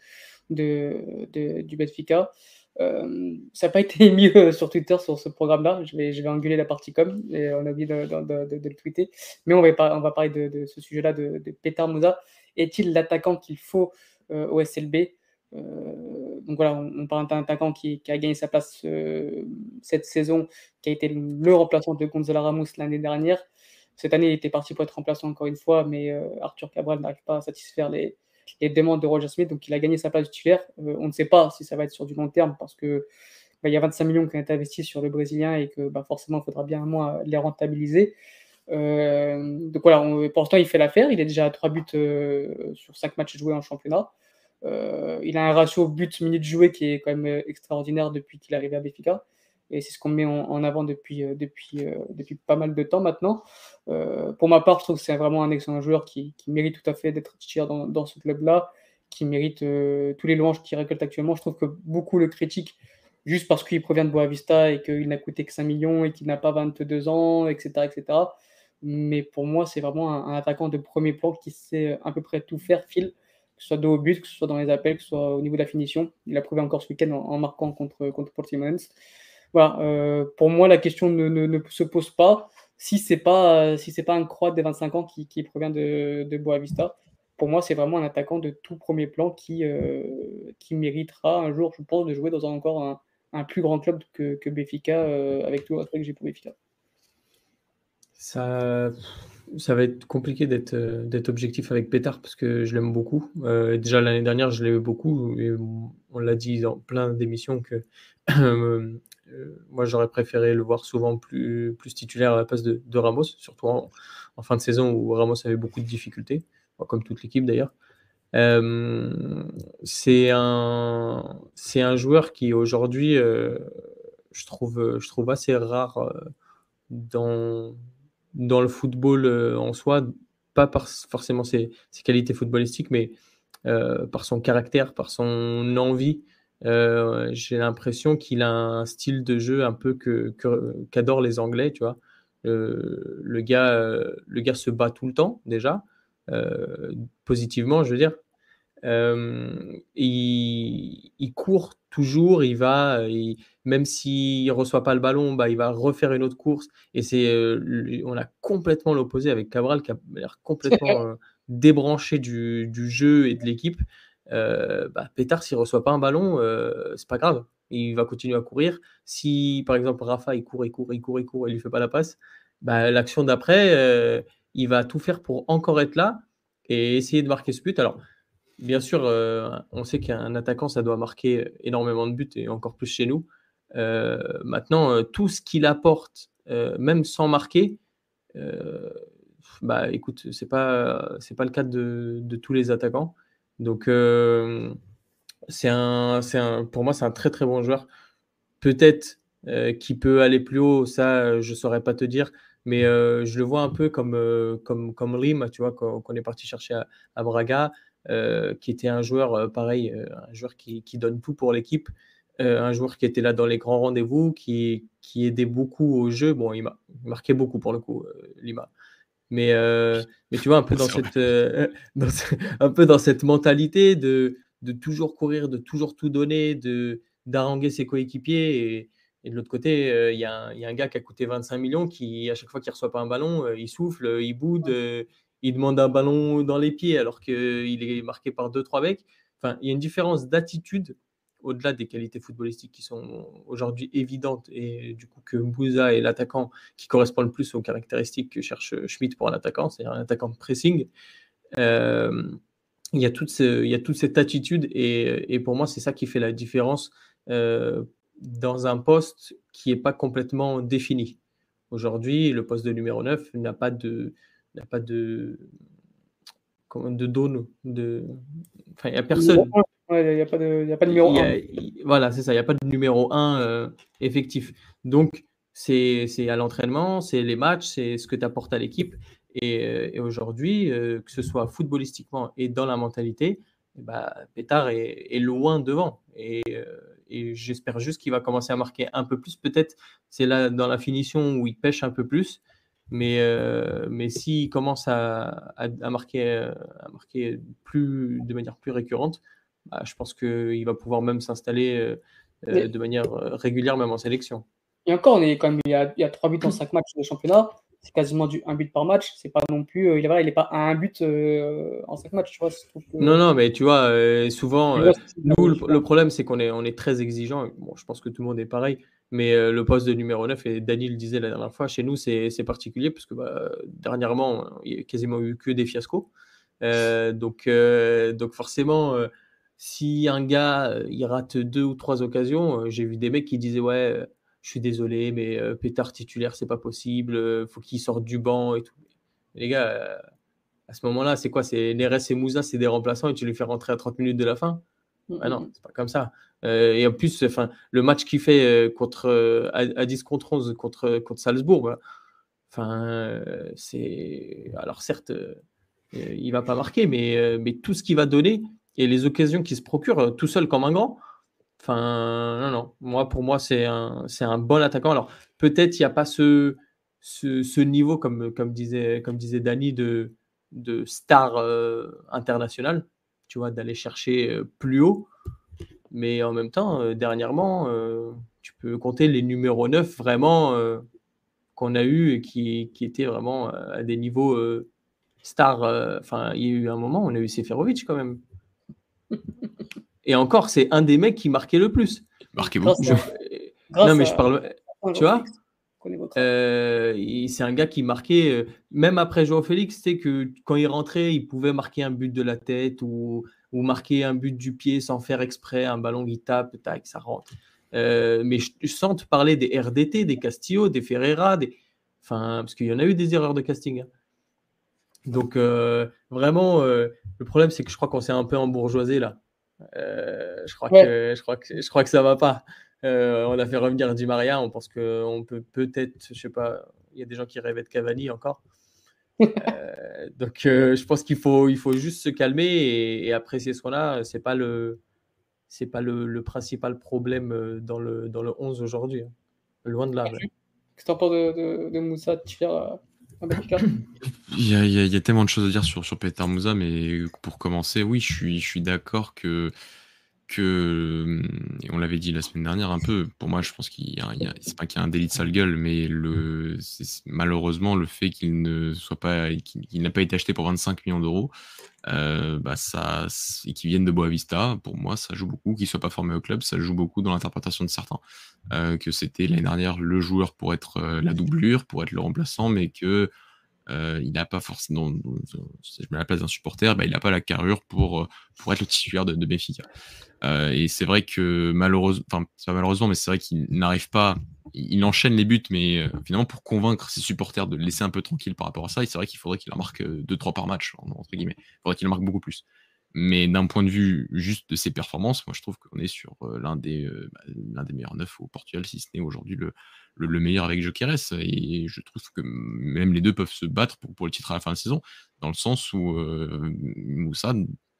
de, du Benfica. Ça n'a pas été mis sur Twitter sur ce programme-là. Je vais, je vais engueuler la partie com et on a oublié de, le tweeter. Mais on va, on va parler de, ce sujet-là de, Petar Moussa. Est-il l'attaquant qu'il faut au SLB euh, donc voilà, on, parle d'un attaquant qui, a gagné sa place euh, cette saison, qui a été le remplaçant de Gonzalo Ramos l'année dernière. Cette année, il était parti pour être remplaçant encore une fois, mais euh, Arthur Cabral n'arrive pas à satisfaire les, demandes de Roger Smith, donc il a gagné sa place titulaire. on ne sait pas si ça va être sur du long terme parce que bah, il y a 25 millions qui ont été investis sur le Brésilien et que bah, forcément, il faudra bien moins les rentabiliser. donc voilà, l'instant, il fait l'affaire. Il est déjà à 3 buts sur 5 matchs joués en championnat. Euh, il a un ratio but-minute joué qui est quand même euh, extraordinaire depuis qu'il est arrivé à Béfica. Et c'est ce qu'on met en, avant depuis, euh, depuis, depuis pas mal de temps maintenant. pour ma part, je trouve que c'est vraiment un excellent joueur qui, qui mérite tout à fait d'être titulaire dans, dans, ce club-là, qui mérite tous les louanges qu'il récolte actuellement. Je trouve que beaucoup le critiquent juste parce qu'il provient de Boavista et qu'il n'a coûté que 5 millions et qu'il n'a pas 22 ans, etc. etc. Mais pour moi, c'est vraiment un, attaquant de premier plan qui sait à peu près tout faire, fil que ce soit dos au but, que ce soit dans les appels, que ce soit au niveau de la finition. Il a prouvé encore ce week-end en, marquant contre, contre Portimão. Voilà, euh, pour moi, la question ne, se pose pas si c'est pas si pas un croate de 25 ans qui, provient de, Boavista. Pour moi, c'est vraiment un attaquant de tout premier plan qui, euh, méritera un jour, je pense, de jouer dans encore un, plus grand club que, que Béfica, euh, avec tout le respect que j'ai pour Béfica. Ça, va être compliqué d'être objectif avec Pétard parce que je l'aime beaucoup. Déjà l'année dernière, je l'ai beaucoup on l'a dit dans plein d'émissions que moi j'aurais préféré le voir souvent plus, plus titulaire à la place de, Ramos, surtout en, fin de saison où Ramos avait beaucoup de difficultés, comme toute l'équipe d'ailleurs. c'est un, un joueur qui aujourd'hui, je, trouve, je trouve assez rare dans, dans le football euh, en soi, pas par forcément ses, qualités footballistiques, mais par son caractère, par son envie. J'ai l'impression qu'il a un style de jeu un peu que qu'adorent les Anglais, tu vois. le gars, le gars se bat tout le temps déjà, positivement, je veux dire. il, il, court toujours, il va, même s'il reçoit pas le ballon, bah, il va refaire une autre course. Et c'est, euh, on a complètement l'opposé avec Cabral qui a l'air complètement euh, débranché du, du, jeu et de l'équipe. Euh, bah, Pétard, s'il reçoit pas un ballon, euh, c'est pas grave. Il va continuer à courir. Si, par exemple, Rafa, il court, il court, il court, il court, et il lui fait pas la passe, bah, l'action d'après, il va tout faire pour encore être là et essayer de marquer ce but. Alors, bien sûr, on sait qu'un attaquant, ça doit marquer énormément de buts et encore plus chez nous. Euh, maintenant, euh, tout ce qu'il apporte, euh, même sans marquer, bah écoute, c'est pas c'est pas le cas de, tous les attaquants. Donc c'est un, un, pour moi c'est un très très bon joueur. Peut-être qui peut aller plus haut, ça je saurais pas te dire, mais je le vois un peu comme comme comme tu vois, qu'on est parti chercher à, Braga, qui était un joueur pareil, un joueur qui, donne tout pour l'équipe. Euh, un joueur qui était là dans les grands rendez-vous, qui, qui aidait beaucoup au jeu. Bon, il, marquait beaucoup pour le coup, euh, Lima. Mais, euh, mais tu vois, un peu dans cette, un peu dans cette mentalité de, de toujours courir, de toujours tout donner, de d'haranguer ses coéquipiers. Et, et de l'autre côté, il y, y, a un gars qui a coûté 25 millions qui, à chaque fois qu'il ne reçoit pas un ballon, il souffle, il boude, il demande un ballon dans les pieds alors qu'il est marqué par deux, trois mecs. Enfin, il y a une différence d'attitude au-delà des qualités footballistiques qui sont aujourd'hui évidentes et du coup que Mbouza est l'attaquant qui correspond le plus aux caractéristiques que cherche Schmidt pour un attaquant, c'est-à-dire un attaquant de pressing. Euh, il, y a toute il y a toute cette attitude et, et pour moi c'est ça qui fait la différence euh, dans un poste qui n'est pas complètement défini. Aujourd'hui, le poste de numéro 9 n'a pas de n'a pas de de donne de enfin il n'y a personne il n'y a, pas de numéro 1. voilà, c'est ça, il n'y a pas de numéro 1 euh, effectif. Donc, c'est à l'entraînement, c'est les matchs, c'est ce que tu apportes à l'équipe. Et, euh, aujourd'hui, euh, que ce soit footballistiquement et dans la mentalité, bah, Pétard est, loin devant. Et, j'espère juste qu'il va commencer à marquer un peu plus. Peut-être c'est là dans la finition où il pêche un peu plus. Mais, mais s'il commence à, marquer, à marquer plus, de manière plus récurrente, bah, je pense qu'il va pouvoir même s'installer euh, euh, de manière euh, régulière, même en sélection. Et encore, on est quand même, il y a, il y a 3 buts en 5 matchs de championnat. C'est quasiment du 1 but par match. C'est pas non plus, il est il pas à un but en 5 matchs, tu vois. Non, non, mais tu vois, souvent, nous, le, problème, c'est qu'on est, on est très exigeant. Bon, je pense que tout le monde est pareil. Mais le poste de numéro 9, et Dani le disait la dernière fois, chez nous, c'est particulier parce que bah, dernièrement, il n'y a quasiment eu que des fiascos. donc, donc forcément, si un gars euh, il rate deux ou trois occasions, euh, j'ai vu des mecs qui disaient ouais, euh, je suis désolé, mais pétard titulaire c'est pas possible, faut qu'il sorte du banc et tout. Les gars, à ce moment-là, c'est quoi? C'est Neres et Moussa, c'est des remplaçants et tu les fais rentrer à 30 minutes de la fin? Ah non, c'est pas comme ça. et en plus, enfin, le match qu'il fait contre à, 10 contre 11 contre, contre Salzbourg, enfin, c'est alors certes, il va pas marquer, mais, mais tout ce qu'il va donner, et les occasions qu'il se procure euh, tout seul comme un grand. Enfin, non, non. Moi, pour moi, c'est un, un bon attaquant. Alors, peut-être il n'y a pas ce, ce, niveau, comme, comme, disait, comme disait Dani, de, de star euh, international, tu vois, d'aller chercher euh, plus haut. Mais en même temps, dernièrement, tu peux compter les numéros 9 vraiment qu'on a eu et qui, qui étaient vraiment à des niveaux stars. Enfin, il y a eu un moment, on a eu Seferovic quand même. Et encore, c'est un des mecs qui marquait le plus. Marquait beaucoup. non, mais je parle. Tu vois euh, c'est un gars qui marquait, euh, même après Joao Félix, c'est que quand il rentrait, il pouvait marquer un but de la tête ou, ou marquer un but du pied sans faire exprès, un ballon qui tape, tac, ça rentre. Euh, mais je, sens te parler des RDT, des Castillo, des Ferreira, des... Enfin, parce qu'il y en a eu des erreurs de casting. Hein. Donc, euh, vraiment, euh, le problème, c'est que je crois qu'on s'est un peu embourgeoisé là. Euh, je, crois que, je, crois que, je crois que ça va pas. on a fait revenir Di Maria. On pense qu'on peut peut-être, je sais pas, il y a des gens qui rêvaient de Cavani encore. donc, je pense qu'il faut, il faut juste se calmer et, apprécier ce qu'on a. C'est pas le, c'est pas le, principal problème dans le, dans le 11 aujourd'hui. Hein. Loin de là. Qu'est-ce que tu en penses de, de, Moussa il y, a, tellement de choses à dire sur, Peter Moussa, mais pour commencer, oui, je suis d'accord que et on l'avait dit la semaine dernière un peu, pour moi, je pense qu'il y a, c'est pas qu'il y a un délit de sale gueule, mais le, malheureusement, le fait qu'il ne soit pas, qu'il n'a pas été acheté pour 25 millions d'euros, euh, bah ça, et qu'il vienne de Boavista, pour moi, ça joue beaucoup. Qu'il soit pas formé au club, ça joue beaucoup dans l'interprétation de certains. Euh, que c'était l'année dernière le joueur pour être euh, la doublure, pour être le remplaçant, mais que euh, il n'a pas forcément, si je mets la place d'un supporter, bah, il n'a pas la carrure pour, pour être le titulaire de, de Benfica. Euh, et c'est vrai que malheureusement, enfin, pas malheureusement, mais c'est vrai qu'il n'arrive pas, il enchaîne les buts, mais euh, finalement, pour convaincre ses supporters de le laisser un peu tranquille par rapport à ça, c'est vrai qu'il faudrait qu'il en marque 2-3 par match, entre guillemets. Il faudrait qu'il en marque beaucoup plus. Mais d'un point de vue juste de ses performances, moi je trouve qu'on est sur l'un des, bah, l'un des meilleurs neufs au Portugal, si ce n'est aujourd'hui le, le, meilleur avec Jokeres. Et je trouve que même les deux peuvent se battre pour, le titre à la fin de saison, dans le sens où Moussa,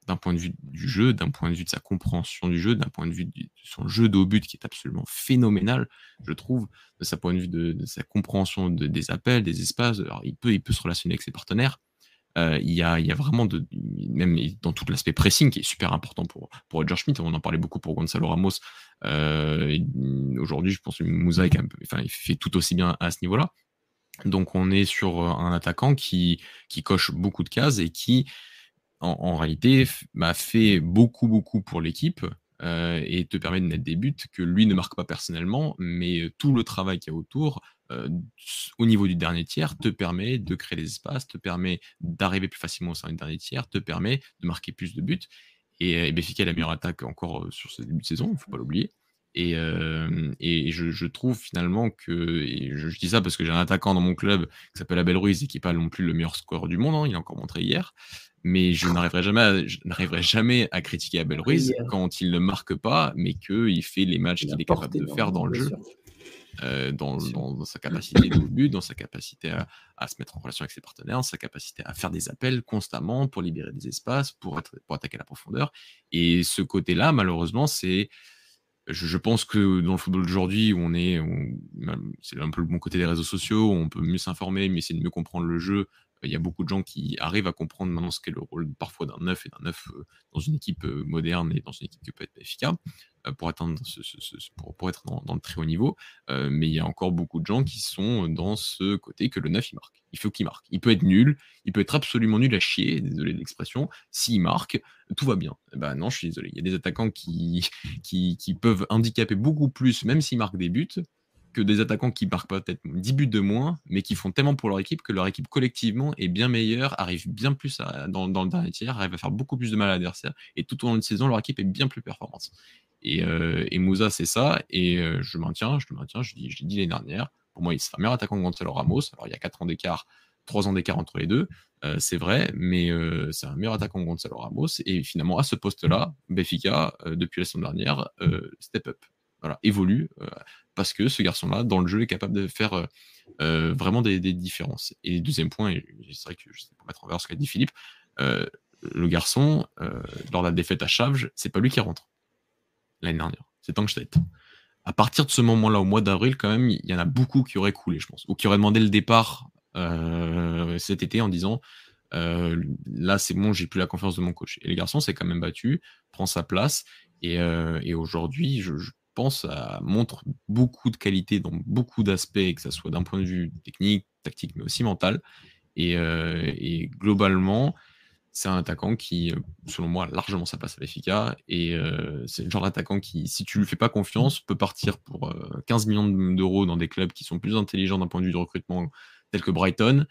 d'un point de vue du jeu, d'un point de vue de sa compréhension du jeu, d'un point de vue de son jeu d'au but qui est absolument phénoménal, je trouve, de sa point de vue de, sa compréhension des appels, des espaces. Alors, il peut se relationner avec ses partenaires. Euh, il, y a, il y a vraiment de, même dans tout l'aspect pressing qui est super important pour, pour Roger Schmidt. On en parlait beaucoup pour Gonzalo Ramos. Euh, Aujourd'hui, je pense que Moussa enfin, il fait tout aussi bien à ce niveau-là. Donc, on est sur un attaquant qui, qui coche beaucoup de cases et qui, en, réalité, m'a fait beaucoup, beaucoup pour l'équipe euh, et te permet de mettre des buts que lui ne marque pas personnellement, mais euh, tout le travail qu'il y a autour, euh, au niveau du dernier tiers, te permet de créer des espaces, te permet d'arriver plus facilement au sein du dernier tiers, te permet de marquer plus de buts. Et, et Béfica est la meilleure attaque encore sur ce début de saison, il ne faut pas l'oublier. Et, et je, je, trouve finalement que, et je, dis ça parce que j'ai un attaquant dans mon club qui s'appelle Abel Ruiz et qui n'est pas non plus le meilleur score du monde, hein, il a encore montré hier, mais je n'arriverai jamais, à, je n'arriverai jamais à critiquer Abel Ruiz quand il ne marque pas, mais qu'il fait les matchs qu'il est capable de faire dans le jeu. Euh, dans, dans, sa capacité de but, dans sa capacité à, à, se mettre en relation avec ses partenaires, sa capacité à faire des appels constamment pour libérer des espaces, pour, être, pour attaquer la profondeur. Et ce côté-là, malheureusement, c'est je, pense que dans le football d'aujourd'hui, on est, c'est un peu le bon côté des réseaux sociaux, on peut mieux s'informer, mais essayer de mieux comprendre le jeu. Il y a beaucoup de gens qui arrivent à comprendre maintenant ce qu'est le rôle parfois d'un neuf et d'un neuf euh, dans une équipe euh, moderne et dans une équipe qui peut être efficace. Euh, pour atteindre ce, pour, être dans, le très haut niveau. Mais il y a encore beaucoup de gens qui sont dans ce côté que le neuf il marque. Il faut qu'il marque. Il peut être nul, il peut être absolument nul à chier, désolé de l'expression. S'il marque, tout va bien. Ben non, je suis désolé. Il y a des attaquants qui, qui peuvent handicaper beaucoup plus, même s'ils marquent des buts, que des attaquants qui marquent peut-être 10 buts de moins, mais qui font tellement pour leur équipe que leur équipe collectivement est bien meilleure, arrive bien plus dans, le dernier tiers, arrive à faire beaucoup plus de mal à l'adversaire, et tout au long de la saison, leur équipe est bien plus performante. Et, euh, c'est ça. Et euh, je maintiens, je le maintiens, je, dis, je l'ai dit l'année dernière. Pour moi, il un meilleur attaquant que Gonzalo Ramos. Alors, il y a 4 ans d'écart, 3 ans d'écart entre les deux. Euh, c'est vrai, mais euh, c'est un meilleur attaquant que Gonzalo Ramos. Et finalement, à ce poste-là, Béfica, depuis la semaine dernière, step up. Évolue. parce que ce garçon-là, dans le jeu, est capable de faire vraiment des, différences. Et deuxième point, et c'est vrai que je sais pas mettre en vers ce qu'a dit Philippe, le garçon, lors de la défaite à Chavge, c'est pas lui qui rentre l'année dernière. C'est Tankstedt. À partir de ce moment-là, au mois d'avril, quand même, il y en a beaucoup qui auraient coulé, je pense, ou qui auraient demandé le départ euh, cet été en disant euh, là, c'est bon, j'ai plus la confiance de mon coach. Et les garçons s'est quand même battu, prend sa place, et, euh, aujourd'hui, je, pense, ça montre beaucoup de qualité dans beaucoup d'aspects, que ce soit d'un point de vue technique, tactique, mais aussi mental. Et, et globalement, c'est un attaquant qui, euh, selon moi, a largement sa place à l'Effica. Et euh, c'est le genre d'attaquant qui, si tu lui fais pas confiance, peut partir pour 15 euh, millions d'euros dans des clubs qui sont plus intelligents d'un point de vue de recrutement, tels que Brighton,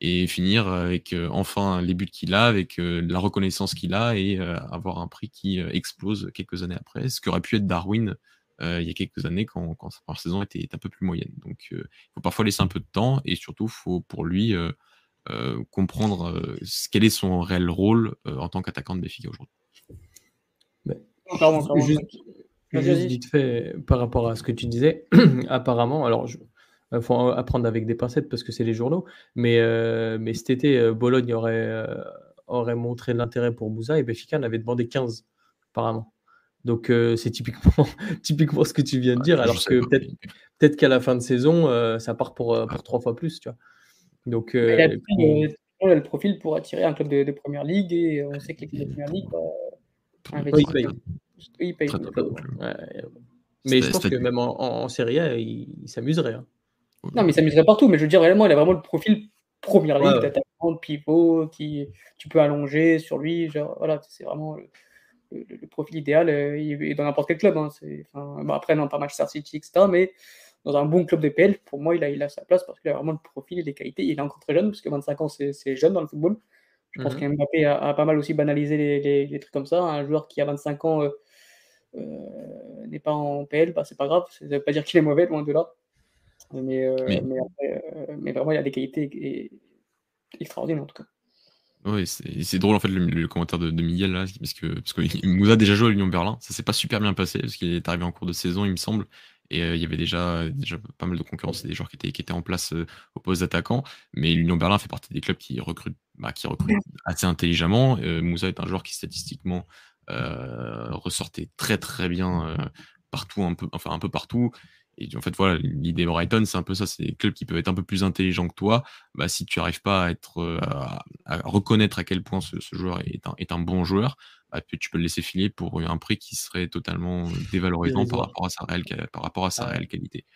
et finir avec enfin les buts qu'il a, avec la reconnaissance qu'il a, et avoir un prix qui explose quelques années après. Ce qu'aurait pu être Darwin il y a quelques années quand, quand sa première saison était, un peu plus moyenne. Donc il faut parfois laisser un peu de temps, et surtout, faut pour lui euh, comprendre euh, quel est son réel rôle euh, en tant qu'attaquant de Béfica aujourd'hui. juste, vite fait, par rapport à ce que tu disais, apparemment, alors Il faut apprendre avec des pincettes parce que c'est les journaux. Mais, mais cet été, Bologne aurait, aurait montré l'intérêt pour Moussa et Béfica avait demandé 15, apparemment. Donc c'est typiquement, typiquement ce que tu viens de dire, alors que peut-être peut qu'à la fin de saison, ça part pour, pour trois fois plus, tu vois. Donc, il, a le, profil pour attirer un club de, première ligue et on sait que les clubs de première ligue, bah, il paye. Mais je pense que même en, en, Série A, il, s'amuserait. Hein. Non, mais il s'amuserait partout. Mais je veux dire, réellement, il a vraiment le profil première ligue d'attaquant, de pivot, qui tu peux allonger sur lui. Genre, voilà, c'est vraiment le, profil idéal euh, dans n'importe quel club. Hein, après, non, pas Manchester City, etc. Mais dans un bon club de PL, pour moi, il a, il a sa place parce qu'il a vraiment le profil et les qualités. Il est encore très jeune, parce que 25 ans, c'est jeune dans le football. Je pense mmh qu'Mbappé a, a, pas mal aussi banalisé les, les, trucs comme ça. Un joueur qui a 25 ans euh, euh, n'est pas en PL, bah, c'est pas grave. Ça ne veut pas dire qu'il est mauvais, loin de là. Mais, mais... mais, vraiment, il a des qualités extraordinaires en tout cas. Oui, c'est drôle en fait le, commentaire de, Miguel là, parce que, parce que Moussa a déjà joué à l'Union Berlin, ça s'est pas super bien passé parce qu'il est arrivé en cours de saison, il me semble, et euh, il y avait déjà, déjà pas mal de concurrence, et des joueurs qui étaient, qui étaient en place euh, au poste d'attaquant, mais l'Union Berlin fait partie des clubs qui recrutent, bah, qui recrutent assez intelligemment. Euh, Moussa est un joueur qui statistiquement ressortait très très bien partout, un peu, enfin un peu partout. Et en fait, voilà, l'idée Brighton, c'est un peu ça. C'est des clubs qui peuvent être un peu plus intelligents que toi. Bah, si tu n'arrives pas à, être, euh, à, reconnaître à quel point ce, joueur est un, est un, bon joueur, bah, tu peux le laisser filer pour un prix qui serait totalement dévalorisant par rapport à sa réelle, par rapport à sa réelle qualité.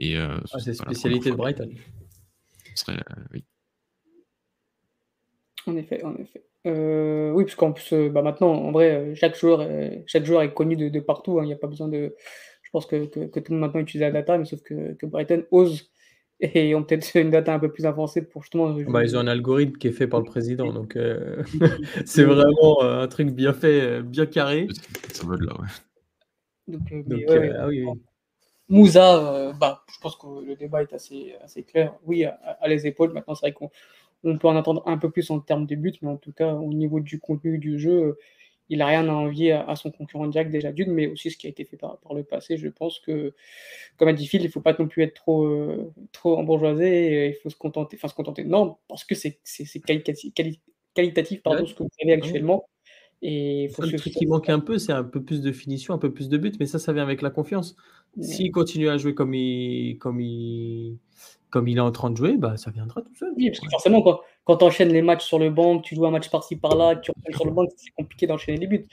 Et euh, ah, c'est la spécialité de Brighton. Serait, euh, oui. En effet, en effet. oui, parce qu'en plus, bah, maintenant, en vrai, chaque joueur, chaque joueur est connu de, partout. Hein. Il n'y a pas besoin de, je pense que, que, tout le monde maintenant utilise la data, mais sauf que, que Brighton ose et ont peut-être une data un peu plus avancée pour justement. Bah, ils ont un algorithme qui est fait par le président, donc euh, c'est vraiment euh, un truc bien fait, euh, bien carré. Ça va de là, ouais. Donc, ah oui, Moussa, bah, je pense que le débat est assez, assez clair. Oui, à, à les épaules. Maintenant, c'est vrai qu'on on peut en attendre un peu plus en termes de buts, mais en tout cas, au niveau du contenu du jeu, il n'a rien à envier à, son concurrent direct déjà d'une, mais aussi ce qui a été fait par, le passé. Je pense que, comme a dit Phil, il ne faut pas non plus être trop, euh, trop embourgeoisé, il faut se contenter, enfin se contenter, non, parce que c'est qualitatif, qualitatif pardon, ce que vous avez actuellement. Et faut le truc qui manque un peu, c'est un peu plus de finition, un peu plus de buts, mais ça, ça vient avec la confiance. S'il continue à jouer comme il, comme il, comme il est en train de jouer, bah, ça viendra tout seul. Oui, parce que forcément, quand, quand tu enchaînes les matchs sur le banc, tu joues un match par-ci par-là, tu reviens sur le banc, c'est compliqué d'enchaîner les buts.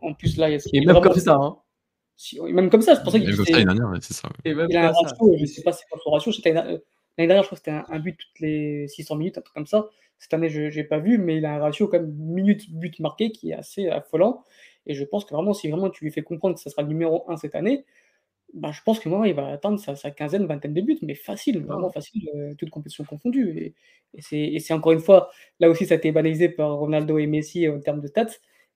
En plus, là, il y a. Et même comme ça, hein. même comme ça, c'est pour ça qu'il Même comme ça, l'année dernière, c'est ça. il a un ratio, je ne sais pas c'est quoi son ratio. L'année dernière, je crois que c'était un, but toutes les 600 minutes, un truc comme ça. Cette année, je n'ai pas vu, mais il a un ratio quand même minutes-but marqué qui est assez affolant. Et je pense que vraiment, si vraiment tu lui fais comprendre que ça sera le numéro 1 cette année, bah, je pense que moi, il va atteindre sa, quinzaine, vingtaine de buts, mais facile, vraiment facile, euh, toute compétition confondue. Et, c'est encore une fois, là aussi, ça a été banalisé par Ronaldo et Messi en termes de stats,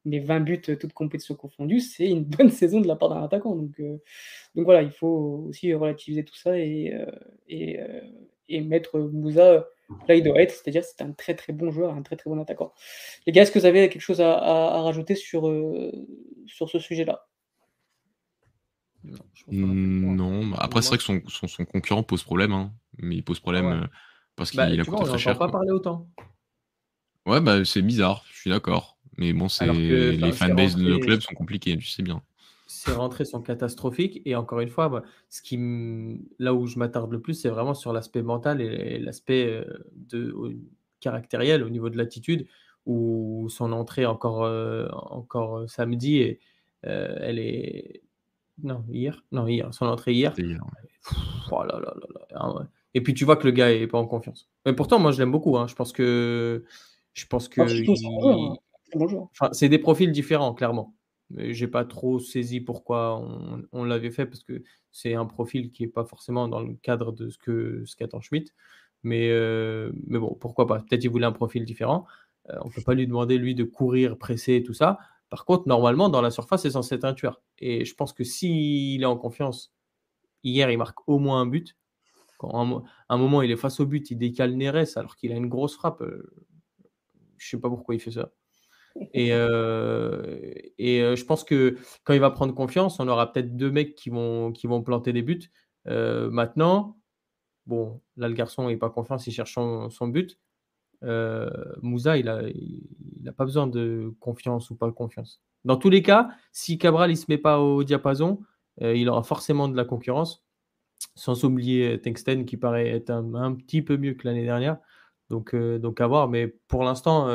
mais 20 buts, toute compétition confondue, c'est une bonne saison de la part d'un attaquant. Donc, euh, donc voilà, il faut aussi relativiser tout ça et, euh, et, et, mettre Moussa là il doit être, c'est-à-dire c'est un très très bon joueur, un très très bon attaquant. Les gars, est-ce que vous avez quelque chose à, à rajouter sur, sur ce sujet-là? Non, bah, après, c'est vrai que son, son, concurrent pose problème, hein, mais il pose problème euh, parce bah, qu'il a coûté très cher. pas parler autant. Ouais, bah, c'est bizarre, je suis d'accord. Mais bon, c'est les fanbases de nos clubs sont compliqués, tu sais bien. Ces rentrées sont catastrophiques et encore une fois, ce qui là où je m'attarde le plus, c'est vraiment sur l'aspect mental et l'aspect euh, de caractériel au niveau de l'attitude où son entrée encore, euh, encore samedi, et, elle est non, hier. Non, hier. Son entrée hier. Oh là là là ah Et puis tu vois que le gars est pas en confiance. Mais pourtant, moi, je l'aime beaucoup. Hein. Je pense que. Je pense que. Enfin, c'est des profils différents, clairement. J'ai pas trop saisi pourquoi on, on l'avait fait parce que c'est un profil qui est pas forcément dans le cadre de ce que ce qu'attend Schmidt. Mais, euh, mais bon, pourquoi pas Peut-être il voulait un profil différent. Euh, on peut pas lui demander lui de courir, presser et tout ça. Par contre, normalement, dans la surface, c'est censé être un tueur. Et je pense que s'il est en confiance, hier, il marque au moins un but. Quand un, moment, il est face au but, il décale Neres alors qu'il a une grosse frappe. Euh, je ne sais pas pourquoi il fait ça. Et, euh, et euh, je pense que quand il va prendre confiance, on aura peut-être deux mecs qui vont, qui vont planter des buts. maintenant, bon, là, le garçon n'est pas confiance, il cherche son, but. Euh, Moussa, il n'a il a pas besoin de confiance ou pas de confiance. Dans tous les cas, si Cabral ne se met pas au diapason, euh, il aura forcément de la concurrence. Sans oublier Tengsten qui paraît être un, petit peu mieux que l'année dernière. Donc, euh, donc à voir. Mais pour l'instant,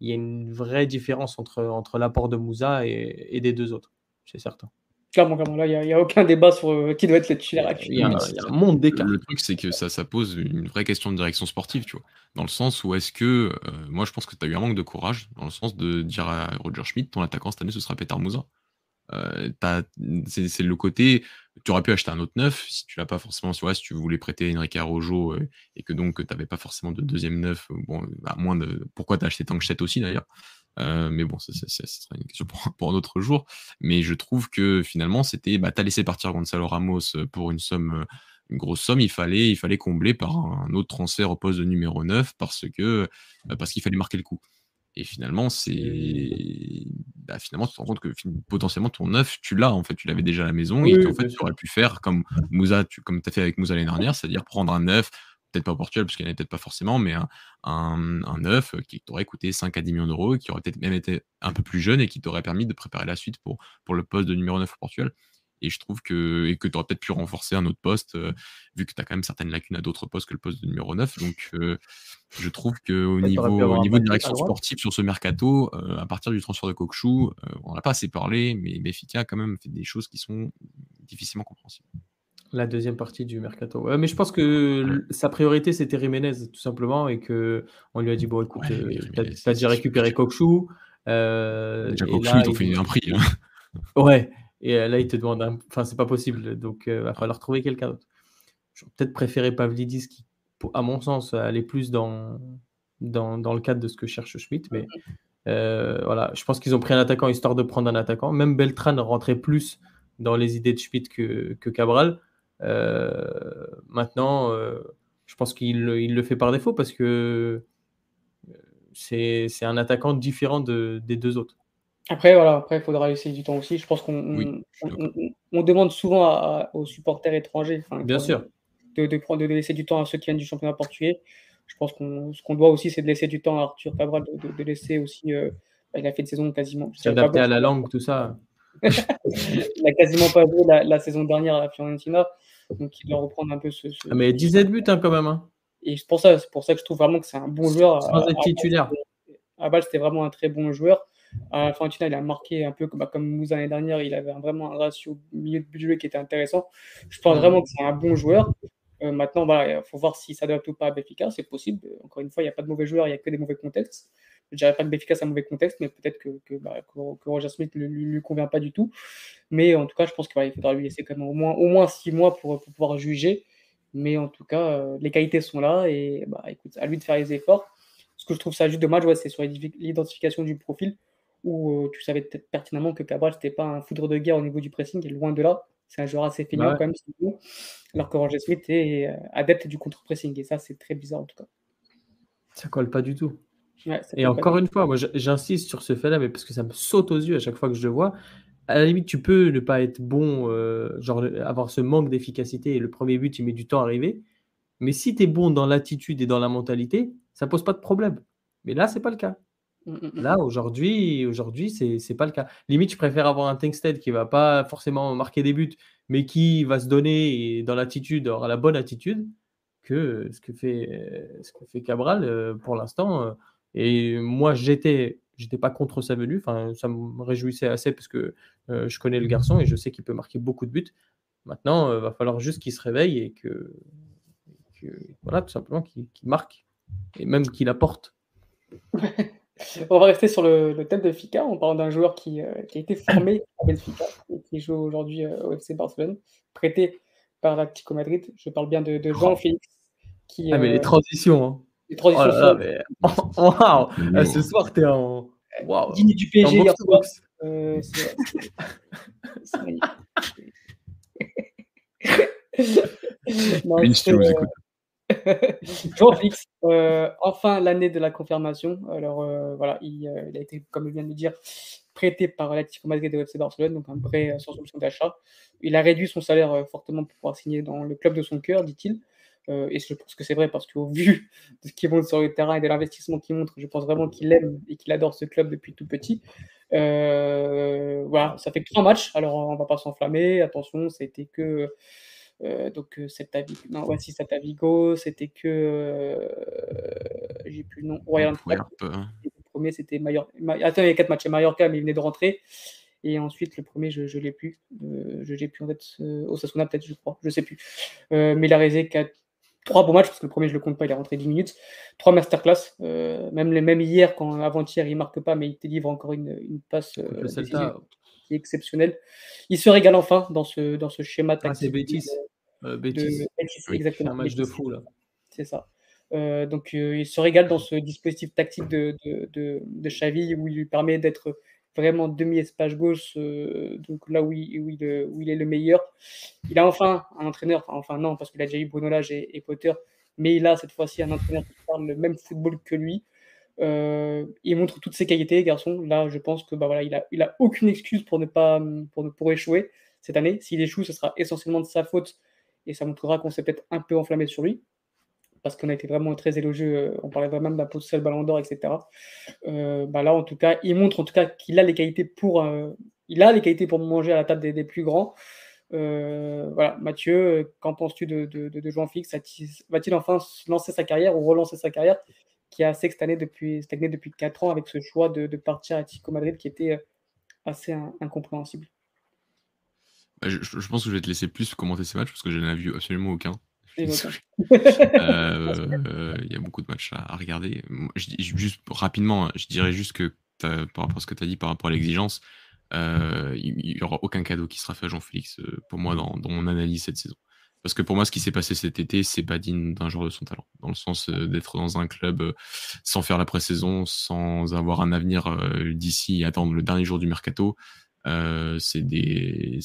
il y a une vraie différence entre, entre l'apport de Moussa et des deux autres. C'est certain. Clairement, clairement. Là, il n'y a, aucun débat sur euh, qui doit être le titulaire actuel. Il y, a, un monde d'écart. Le truc, c'est que ça, ça pose une vraie question de direction sportive, tu vois. Dans le sens où est-ce que. Euh, moi, je pense que tu as eu un manque de courage, dans le sens de dire à Roger Schmidt, ton attaquant cette année, ce sera Peter Moussa. Euh, c'est le côté. Tu aurais pu acheter un autre neuf si tu l'as pas forcément. Tu vois, si tu voulais prêter Enrique Arrojo et que donc tu n'avais pas forcément de deuxième neuf, bon, à moins de. Pourquoi tu as acheté Tankchet aussi d'ailleurs euh, mais bon, ça, ça, sera une question pour, un autre jour. Mais je trouve que finalement, c'était, bah, t'as laissé partir Gonzalo Ramos euh, pour une somme, euh, une grosse somme. Il fallait, il fallait combler par un autre transfert au poste de numéro 9 parce que, parce qu'il fallait marquer le coup. Et finalement, c'est, bah, finalement, tu te rends compte que potentiellement ton 9, tu l'as, en fait, tu l'avais déjà à la maison et en fait, tu aurais pu faire comme Moussa, tu, comme tu as fait avec Moussa l'année dernière, c'est-à-dire prendre un 9, peut-être pas au Portugal, parce qu'il n'y en a peut-être pas forcément, mais un, un, neuf qui t'aurait coûté 5 à 10 millions d'euros, qui aurait peut-être même été un peu plus jeune et qui t'aurait permis de préparer la suite pour, pour le poste de numéro 9 au Portugal. Et je trouve que, et que tu aurais peut-être pu renforcer un autre poste, euh, vu que tu as quand même certaines lacunes à d'autres postes que le poste de numéro 9. Donc, euh, je trouve qu'au niveau, au niveau de direction sportive sur ce mercato, euh, à partir du transfert de Kokshu, on n'a pas assez parlé, mais Béfica a quand même fait des choses qui sont difficilement compréhensibles. La deuxième partie du mercato. Ouais, mais je pense que sa priorité c'était Jiménez tout simplement et que on lui a dit bon écoute, ouais, euh, t'as déjà récupéré Kokshu. Euh, déjà Kokshu, ils t'ont fait un prix. Hein. Ouais. Et euh, là il te demande, enfin c'est pas possible, donc il euh, va falloir trouver quelqu'un d'autre. J'aurais peut-être préféré Pavlidis qui, à mon sens, allait plus dans, dans, dans le cadre de ce que cherche Schmidt, mais voilà, je pense qu'ils ont pris un attaquant histoire de prendre un attaquant. Même Beltran rentrait plus dans les idées de Schmidt que, que Cabral. Euh, maintenant, euh, je pense qu'il le fait par défaut parce que euh, c'est un attaquant différent de, des deux autres. Après, voilà, après, il faudra laisser du temps aussi. Je pense qu'on on, demande souvent aux supporters étrangers Bien sûr. De, de, prendre, de laisser du temps à ceux qui viennent du championnat portugais. Je pense qu'on ce qu'on doit aussi, c'est de laisser du temps à Arthur Cabral, de, laisser aussi. Bah, il a fait une saison quasiment. S'adapter à la langue, tout ça. il n'a quasiment pas joué la, la, saison dernière à la Fiorentina. Donc il doit reprendre un peu ce. Ah, mais 17 buts hein, quand même. Hein. Et c'est pour, ça, pour ça que je trouve vraiment que c'est un bon joueur. Sans être titulaire. À Bâle, c'était vraiment un très bon joueur. À la Fiorentina, il a marqué un peu bah, comme Moussa l'année dernière. Il avait vraiment un ratio milieu de budget qui était intéressant. Je pense vraiment que c'est un bon joueur. Euh, maintenant, il faut voir si ça s'adapte ou pas à Béfica. C'est possible. Encore une fois, il n'y a pas de mauvais joueurs, il n'y a que des mauvais contextes. Je dirais pas que Béfica c'est un mauvais contexte, mais peut-être que, bah, Roger Smith ne lui, convient pas du tout. Mais en tout cas, je pense qu'il faudra lui laisser quand même au moins, six mois pour, pouvoir juger. Mais en tout cas, euh, les qualités sont là et bah, écoute, à lui de faire les efforts. Ce que je trouve ça juste dommage, c'est sur l'identification du profil où euh, tu savais peut-être pertinemment que Cabral, c'était pas un foudre de guerre au niveau du pressing, et loin de là. C'est un joueur assez feignant quand même, alors que Roger Smith est euh, adepte du contre-pressing. Et ça, c'est très bizarre en tout cas. Ça colle pas du tout et encore une fois, moi j'insiste sur ce fait-là, mais parce que ça me saute aux yeux à chaque fois que je le vois. À la limite, tu peux ne pas être bon, euh, genre avoir ce manque d'efficacité et le premier but, il met du temps à arriver. Mais si tu es bon dans l'attitude et dans la mentalité, ça pose pas de problème. Mais là, c'est pas le cas. Mmh, mmh, mmh. Là, aujourd'hui, aujourd'hui, c'est, c'est pas le cas. Limite, je préfère avoir un Tankstead qui va pas forcément marquer des buts, mais qui va se donner dans l'attitude, avoir la bonne attitude, que ce que fait, ce que fait Cabral euh, pour l'instant. Euh, et moi, j'étais, j'étais pas contre sa venue. Enfin, ça me réjouissait assez parce que euh, je connais le garçon et je sais qu'il peut marquer beaucoup de buts. Maintenant, il euh, va falloir juste qu'il se réveille et que, voilà, tout simplement, qu'il marque et même qu'il apporte. On va rester sur le, thème de Fika en parlant d'un joueur qui, euh, qui, a été formé à Benfica et qui joue aujourd'hui au FC Barcelone, prêté par l'Atlético Madrid. Je parle bien de, oh. Félix. Qui, ah, mais les transitions. Hein. Les oh là là, mais... Waouh ah, Ce soir, t'es en. Dîner du PSG hier soir. Euh, c'est magnifique. euh, enfin l'année de la confirmation. Alors euh, voilà, il, euh, il, a été, comme je viens de le dire, prêté par l'Atlético Madrid de FC Barcelone, donc un prêt sans solution d'achat. Il a réduit son salaire fortement pour pouvoir signer dans le club de son cœur, dit-il. Et je pense que c'est vrai parce qu'au vu de ce qu'il montre sur le terrain et de l'investissement qu'il montre, je pense vraiment qu'il aime et qu'il adore ce club depuis tout petit. Voilà, ça fait que trois matchs. Alors on va pas s'enflammer. Attention, c'était que euh, donc cette Vigo, non, voici cette Vigo, c'était que j'ai plus le nom. Royal Le premier c'était Mallorca. Attends, il y a quatre matchs. Mallorca, mais il venait de rentrer. Et ensuite, le premier, je ne l'ai plus. je l'ai plus en tête. Osasuna, peut-être, je crois. Je sais plus. mais il a réalisé trois bons matchs, parce que le premier, je le compte pas, il est rentré 10 minutes. Trois masterclass. Euh, même, les, même hier, quand avant-hier, il marque pas, mais il délivre encore une, une passe euh, qui est exceptionnelle. Il se régale enfin dans ce, dans ce schéma tactique. Ah, c'est Bétis. Euh, Bétis. exactement. Un match de fou, là. C'est ça. donc, il se régale dans ce dispositif tactique de, de, de, de Xavi où il lui permet d'être vraiment demi-espace gauche, euh, donc là où il, où, il, où il, est le meilleur. Il a enfin un entraîneur, enfin, non, parce qu'il a déjà eu Bruno Lage et, Potter, mais il a cette fois-ci un entraîneur qui parle le même football que lui. Euh, il montre toutes ses qualités, garçon. Là, je pense que bah, voilà, il a, il a aucune excuse pour ne pas pour, pour échouer cette année. S'il échoue, ce sera essentiellement de sa faute et ça montrera qu'on s'est peut-être un peu enflammé sur lui parce qu'on a été vraiment très élogieux. Euh, on parlait vraiment d'un potentiel ballon d'or, etc. Euh, bah là, en tout cas, il montre en tout cas qu'il a les qualités pour, euh, il a les qualités pour manger à la table des, plus grands. voilà, Mathieu, qu'en penses-tu de, de, de, Jean Fix Va-t-il enfin lancer sa carrière ou relancer sa carrière? Qui a assez stagné depuis, stagné depuis 4 ans avec ce choix de, partir à Tico Madrid qui était assez incompréhensible bah, je, je, pense que je vais te laisser plus commenter ces matchs parce que je n'en ai vu absolument aucun. Euh, il y a beaucoup de matchs à, regarder. juste rapidement, je dirais juste que par rapport à ce que tu as dit par rapport à l'exigence, euh, il n'y aura aucun cadeau qui sera fait à Jean-Félix euh, pour moi dans, mon analyse cette saison. Parce que pour moi, ce qui s'est passé cet été, c'est pas digne d'un joueur de son talent. Dans le sens d'être dans un club sans faire la pré-saison, sans avoir un avenir d'ici et attendre le dernier jour du mercato. c'est des,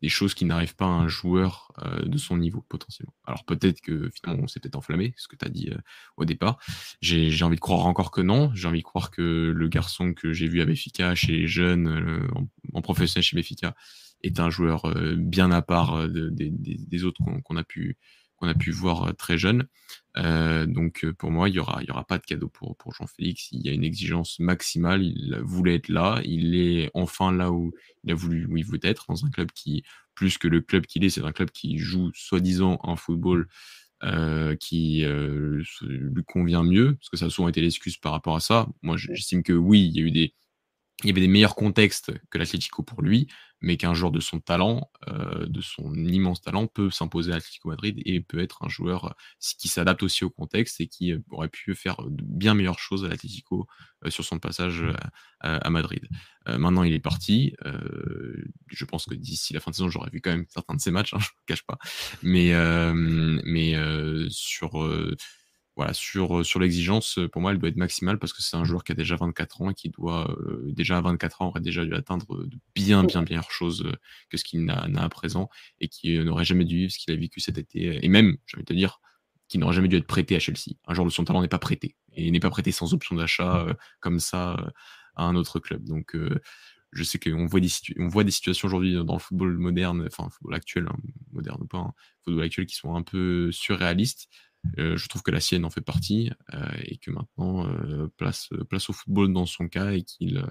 des choses qui n'arrivent pas à un joueur euh, de son niveau potentiellement. Alors peut-être que finalement on s'est peut-être enflammé, ce que tu as dit euh, au départ. J'ai envie de croire encore que non. J'ai envie de croire que le garçon que j'ai vu à Béfica, chez les jeunes, euh, en, professionnel chez Béfica, est un joueur bien à part des autres qu'on a pu qu'on a pu voir très jeune. Euh, donc pour moi, il n'y aura, y aura pas de cadeau pour, pour Jean-Félix. Il y a une exigence maximale. Il voulait être là. Il est enfin là où il a voulu, où il voulait être, dans un club qui, plus que le club qu'il est, c'est un club qui joue soi-disant un football euh, qui euh, lui convient mieux, parce que ça a souvent été l'excuse par rapport à ça. Moi, j'estime que oui, il y a eu des, il y avait des meilleurs contextes que l'Atlético pour lui, mais qu'un joueur de son talent, euh, de son immense talent, peut s'imposer à l'Atlético Madrid et peut être un joueur euh, qui s'adapte aussi au contexte et qui euh, aurait pu faire de bien meilleures choses à l'Atlético sur son passage à, Madrid. maintenant, il est parti. je pense que d'ici la fin de saison, j'aurais vu quand même certains de ses matchs, hein, je ne cache pas. Mais, mais sur voilà, sur, sur l'exigence, pour moi, elle doit être maximale parce que c'est un joueur qui a déjà 24 ans et qui doit, déjà à 24 ans, aurait déjà dû atteindre de bien, bien, bien meilleures choses que ce qu'il n'a à présent et qui n'aurait jamais dû vivre ce qu'il a vécu cet été. Et même, j'ai envie de te dire, qui n'aurait jamais dû être prêté à Chelsea. Un joueur de son talent n'est pas prêté et n'est pas prêté sans option d'achat comme ça à un autre club. Donc, je sais qu'on voit des, on voit des situations aujourd'hui dans le football moderne, enfin, le football actuel, hein, moderne ou pas, hein, football actuel qui sont un peu surréalistes. Euh, je trouve que la sienne en fait partie euh, et que maintenant euh, place, place au football dans son cas et qu'il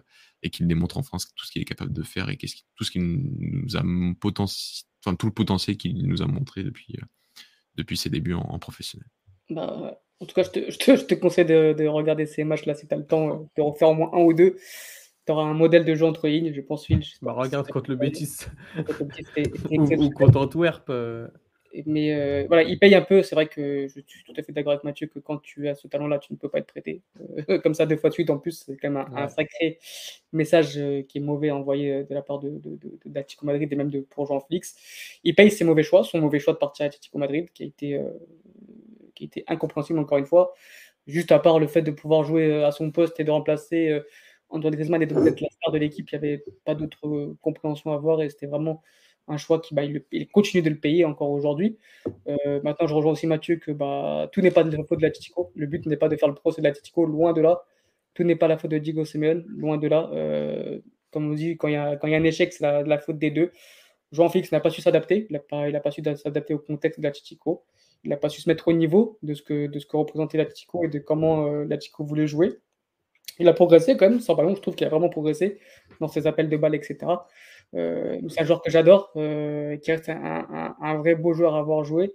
et qu'il démontre enfin tout ce qu'il est capable de faire et tout ce qu'il nous a enfin, tout le potentiel qu'il nous a montré depuis, depuis ses débuts en, professionnel. Bah, en tout cas, je te, je te, conseille de, de, regarder ces matchs-là si tu as le temps de refaire au moins un ou deux. Tu auras un modèle de jeu entre lignes, je pense, Phil. Bah, regarde contre le Betis ou, contre Antwerp mais euh, voilà, il paye un peu. C'est vrai que je suis tout à fait d'accord avec Mathieu que quand tu as ce talent-là, tu ne peux pas être prêté. Euh, comme ça, deux fois de suite, en plus, c'est quand même un, sacré message euh, qui est mauvais envoyé de la part de, de, Madrid et même de, pour Jean-Félix. Il paye ses mauvais choix, son mauvais choix de partir à Atlético Madrid, qui a été, qui a été incompréhensible encore une fois. Juste à part le fait de pouvoir jouer à son poste et de remplacer Antoine Griezmann et d'être la star de l'équipe, il n'y avait pas d'autre compréhension à avoir et c'était vraiment un choix qui bah, il, continue de le payer encore aujourd'hui. Euh, maintenant, je rejoins aussi Mathieu que bah, tout n'est pas de la faute de l'Atletico. Le but n'est pas de faire le procès de l'Atletico, loin de là. Tout n'est pas la faute de Diego Simeone, loin de là. Euh, comme on dit, quand il y a, y a un échec, c'est la, faute des deux. Jean Félix n'a pas su s'adapter. Il n'a pas, pas, su s'adapter au contexte de l'Atletico. il n'a pas su se mettre au niveau de ce que, de ce que représentait et de comment euh, l'Atlético voulait jouer. Il a progressé quand même, sans ballon, je trouve qu'il a vraiment progressé dans ses appels de balles, etc. Euh, c'est un joueur que j'adore, euh, qui reste un, un, vrai beau joueur à avoir joué.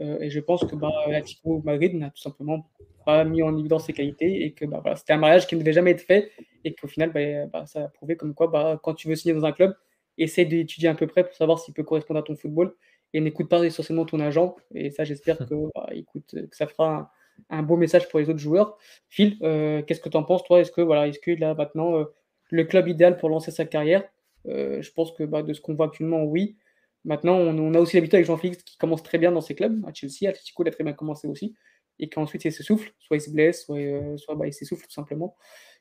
Euh, et je pense que bah, l'Atlético Madrid n'a tout simplement pas mis en évidence ses qualités et que bah, voilà, c'était un mariage qui ne devait jamais être fait et qu'au final, bah, bah, ça a prouvé comme quoi quand tu veux signer dans un club, essaie d'étudier un peu près pour savoir s'il peut correspondre à ton football et n'écoute pas essentiellement ton agent. Et ça, j'espère que, bah, écoute, que ça fera un, beau message pour les autres joueurs. Phil, euh, qu'est-ce que tu en penses, toi? Est-ce que voilà, est-ce que là maintenant euh, le club idéal pour lancer sa carrière Je pense que bah, de ce qu'on voit actuellement, oui. Maintenant, on, a aussi l'habitude avec Jean-Félix qui commence très bien dans ses clubs. À Chelsea, Atletico, il a très bien commencé aussi. Et qu'ensuite, il s'essouffle. Soit il se blesse, soit, soit bah, il s'essouffle tout simplement.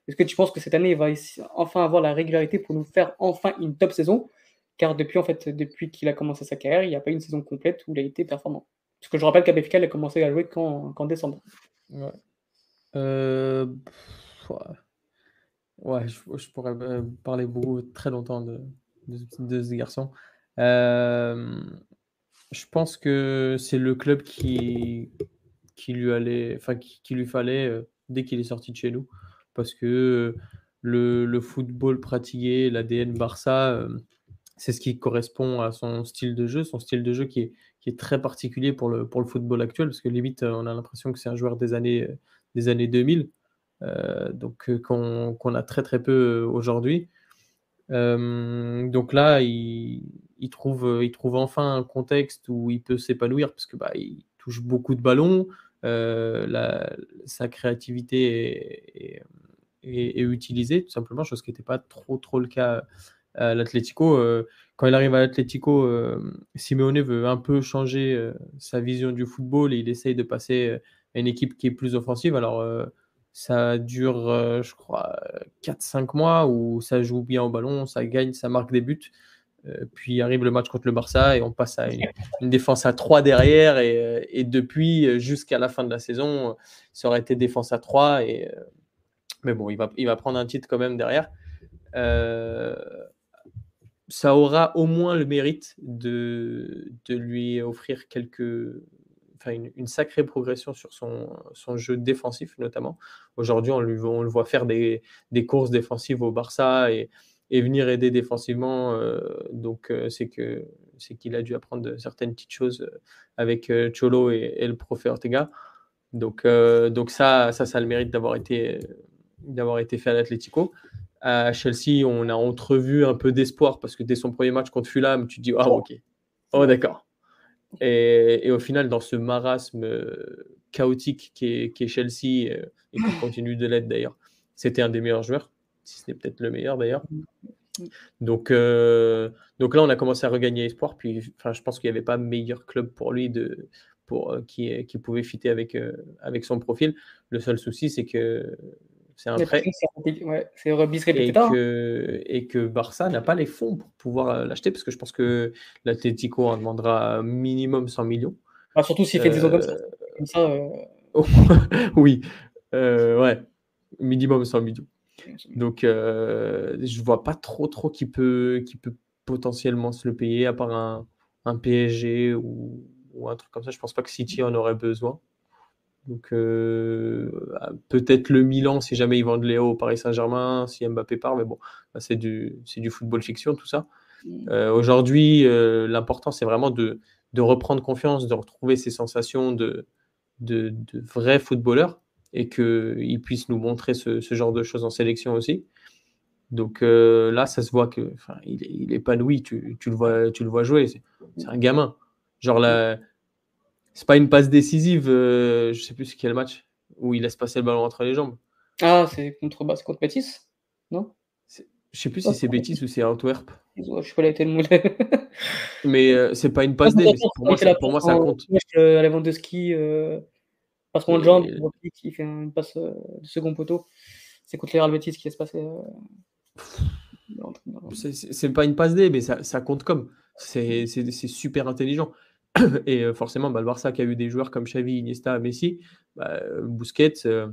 Est-ce que tu penses que cette année, il va enfin avoir la régularité pour nous faire enfin une top saison? Car depuis, en fait, depuis qu'il a commencé sa carrière, il n'y a pas une saison complète où il a été performant. Parce que je rappelle qu'à a commencé à jouer qu'en décembre. Ouais. Euh, ouais, je, pourrais euh, parler beaucoup, très longtemps de, de, ce garçon. Euh, je pense que c'est le club qui, lui allait, enfin qui, lui fallait dès qu'il est sorti de chez nous, parce que le, football pratiqué, l'ADN Barça, c'est ce qui correspond à son style de jeu, son style de jeu qui est, très particulier pour le, pour le football actuel, parce que limite, on a l'impression que c'est un joueur des années, des années 2000, euh, donc euh, qu'on a très très peu euh, aujourd'hui. donc là, il, trouve, il trouve enfin un contexte où il peut s'épanouir, parce que bah, il touche beaucoup de ballons, sa créativité est, est, tout simplement, chose qui n'était pas trop trop le cas à l'Atlético. Euh, quand il arrive à l'Atlético, euh, Simeone veut un peu changer euh, sa vision du football et il essaye de passer à une équipe qui est plus offensive. Alors, ça dure, je crois, 4-5 mois où ça joue bien au ballon, ça gagne, ça marque des buts. puis arrive le match contre le Barça et on passe à une, défense à 3 derrière. Et, depuis, jusqu'à la fin de la saison, ça aurait été défense à 3. Et, mais bon, il va, il va prendre un titre quand même derrière ça aura au moins le mérite de, de lui offrir quelques, enfin une, sacrée progression sur son, jeu défensif notamment. Aujourd'hui, on, le voit faire des, courses défensives au Barça et, venir aider défensivement. Euh, donc, euh, c'est qu'il a dû apprendre certaines petites choses avec euh, Cholo et, le prof Ortega. Donc, ça, ça, a le mérite d'avoir été, fait à l'Atlético à Chelsea, on a entrevu un peu d'espoir parce que dès son premier match contre Fulham, tu te dis Ah, ok, oh, d'accord. Et, au final, dans ce marasme euh, chaotique qui est, Chelsea, euh, et qui continue de l'être d'ailleurs, c'était un des meilleurs joueurs, si ce n'est peut-être le meilleur d'ailleurs. Donc, euh, donc là, on a commencé à regagner espoir. Puis, enfin, je pense qu'il n'y avait pas meilleur club pour lui de, pour, qui, qui pouvait fitter avec, avec son profil. Le seul souci, c'est que c'est un prêt. c'est Rebis et hein. que, et que Barça n'a pas les fonds pour pouvoir euh, l'acheter parce que je pense que l'Atlético en demandera minimum 100 millions. Surtout s'il fait des comme ça. Euh, oui, euh, ouais, minimum 100 millions. Donc, je vois pas trop, trop qui peut, qui peut potentiellement se le payer à part un, un PSG ou, ou, un truc comme ça. Je pense pas que City en aurait besoin. Donc euh, peut-être le Milan si jamais ils vendent Léo au Paris Saint-Germain, si Mbappé part, mais bon, bah, c'est du, du football fiction tout ça. Mm. Euh, aujourd'hui, euh, l'important c'est vraiment de, de, reprendre confiance, de retrouver ces sensations de, de, de vrais footballeurs et qu'ils puissent nous montrer ce, ce, genre de choses en sélection aussi. Donc là, ça se voit que, il, il épanouit, tu, tu, le vois, tu le vois jouer, c'est un gamin. Genre là, c'est pas une passe décisive, euh, je sais plus quel match, où il laisse passer le ballon entre les jambes. Ah, c'est contre, bah, contre Betis Non? Je sais plus si c'est Betis ou c'est Antwerp. Je sais pas tellement. mais euh, c'est pas une passe D, pour, moi, ça, pour moi, ça compte. Euh, à de ski, euh, passe de jambe, qui fait une passe de second poteau. C'est contre les Betis qui laisse passer. C'est pas une passe D, mais ça, ça compte comme. C'est super intelligent. Et euh, forcément, bah, le Barça qui a eu des joueurs comme Xavi, Iniesta, Messi, bah, Busquets, euh,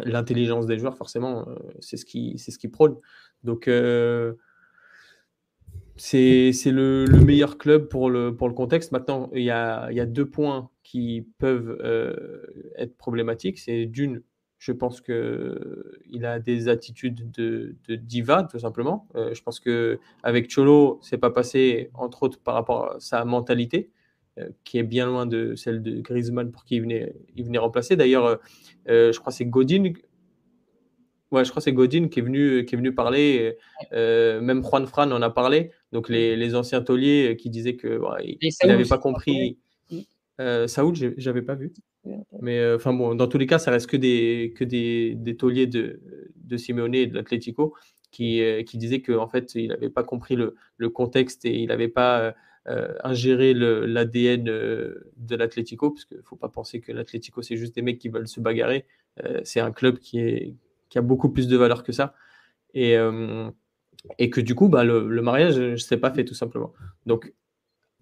l'intelligence des joueurs, forcément, euh, c'est ce qui, c'est ce qui prône. Donc, c'est le, le, meilleur club pour le, pour le contexte. Maintenant, il y a, y a deux points qui peuvent euh, être problématiques. C'est d'une, je pense qu'il a des attitudes de, de diva, tout simplement. Euh, je pense qu'avec Cholo, c'est pas passé, entre autres, par rapport à sa mentalité, euh, qui est bien loin de celle de Griezmann pour qui il venait, il venait remplacer. D'ailleurs, je crois que c'est Godin Ouais, je crois c'est Godin qui est venu, qui est venu parler. Euh, même Juan Fran en a parlé. Donc les, les anciens tauliers qui disaient que il n'avait pas compris. Euh, Saoul, j'avais pas vu. Mais euh, enfin bon, dans tous les cas, ça reste que des que des, des tauliers de, de Simeone et de l'Atlético qui, euh, qui disaient qu'en en fait, il n'avait pas compris le, le, contexte et il n'avait pas euh, ingéré l'ADN de l'Atlético, parce qu'il ne faut pas penser que l'Atlético, c'est juste des mecs qui veulent se bagarrer. c'est un club qui a beaucoup plus de valeur que ça. Et, euh, que du coup, bah, le, mariage ne s'est pas fait tout simplement. Donc,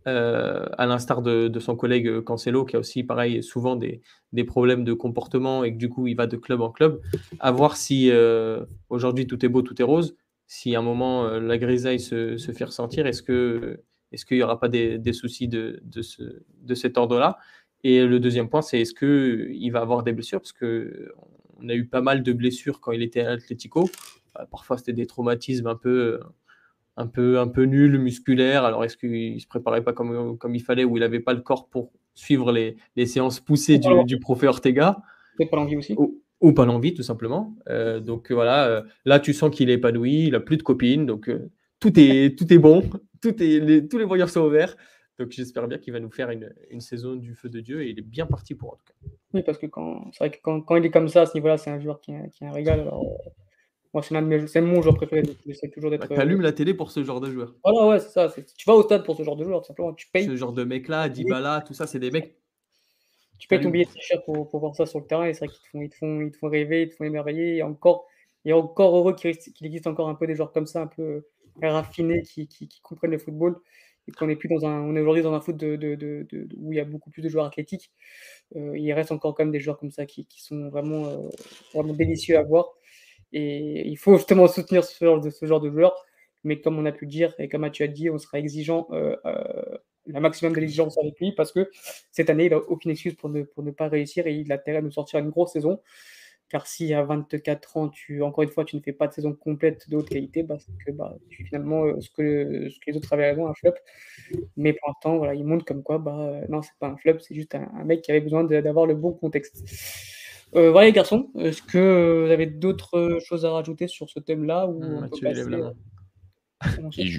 euh, à l'instar de, son collègue Cancelo, qui a aussi, pareil, souvent des, problèmes de comportement et que du coup, il va de club en club, à voir si euh, aujourd'hui tout est beau, tout est rose, si à un moment la grisaille se fait ressentir, est-ce que est-ce qu'il n'y aura pas des, des soucis de, de, ce, de cet ordre-là? Et le deuxième point, c'est est-ce qu'il va avoir des blessures? Parce que on a eu pas mal de blessures quand il était à Atletico. Euh, parfois, c'était des traumatismes un peu, un peu, un peu nuls, musculaires. Alors, est-ce qu'il ne se préparait pas comme, comme il fallait ou il n'avait pas le corps pour suivre les, les séances poussées du, du prophète Ortega? Peut-être pas l'envie aussi. Ou, pas l'envie, tout simplement. Euh, donc voilà, euh, là, tu sens qu'il est épanoui, il n'a plus de copines, donc tout, est, tout est bon, tout est, tous les voyeurs sont ouverts. Donc j'espère bien qu'il va nous faire une, une, saison du feu de Dieu et il est bien parti pour en tout cas. Oui, parce que quand c'est vrai que quand, quand, il est comme ça à ce niveau-là, c'est un joueur qui, qui est un régal. Alors, euh, moi, c'est mon joueur préféré. J'essaie toujours d'être. Bah, T'allumes euh, la télé pour ce genre de joueur. Voilà, ouais, c'est ça. Tu vas au stade pour ce genre de joueur, tout simplement. Tu payes. Ce genre de mec-là, Dybala, tout ça, c'est des mecs. Tu payes ton billet très cher pour, pour, voir ça sur le terrain et c'est vrai qu'ils te font, ils te font, ils te font rêver, ils te font émerveiller. Et encore, et encore heureux qu'il existe encore un peu des joueurs comme ça, un peu raffinés, qui, qui, comprennent le football et qu'on est plus dans un, on est aujourd'hui dans un foot où il y a beaucoup plus de joueurs athlétiques. Euh, il reste encore quand même des joueurs comme ça qui, sont vraiment, euh, vraiment délicieux à voir. Et il faut justement soutenir ce genre de, ce genre de joueurs. Mais comme on a pu dire et comme tu as dit, on sera exigeant, euh, la maximum de l'exigence avec lui parce que cette année, il n'a aucune excuse pour ne, pour ne pas réussir et il a intérêt à nous sortir une grosse saison. Car si à 24 ans, tu, encore une fois, tu ne fais pas de saison complète de haute qualité, bah, que bah, tu, finalement, euh, ce que, ce que les autres avaient avant, un flop. Mais pour l'instant, voilà, il montre comme quoi, bah, euh, non, c'est pas un flop, c'est juste un, mec qui avait besoin d'avoir le bon contexte. Euh, voilà les garçons, est-ce que vous avez d'autres choses à rajouter sur ce thème-là ou mmh,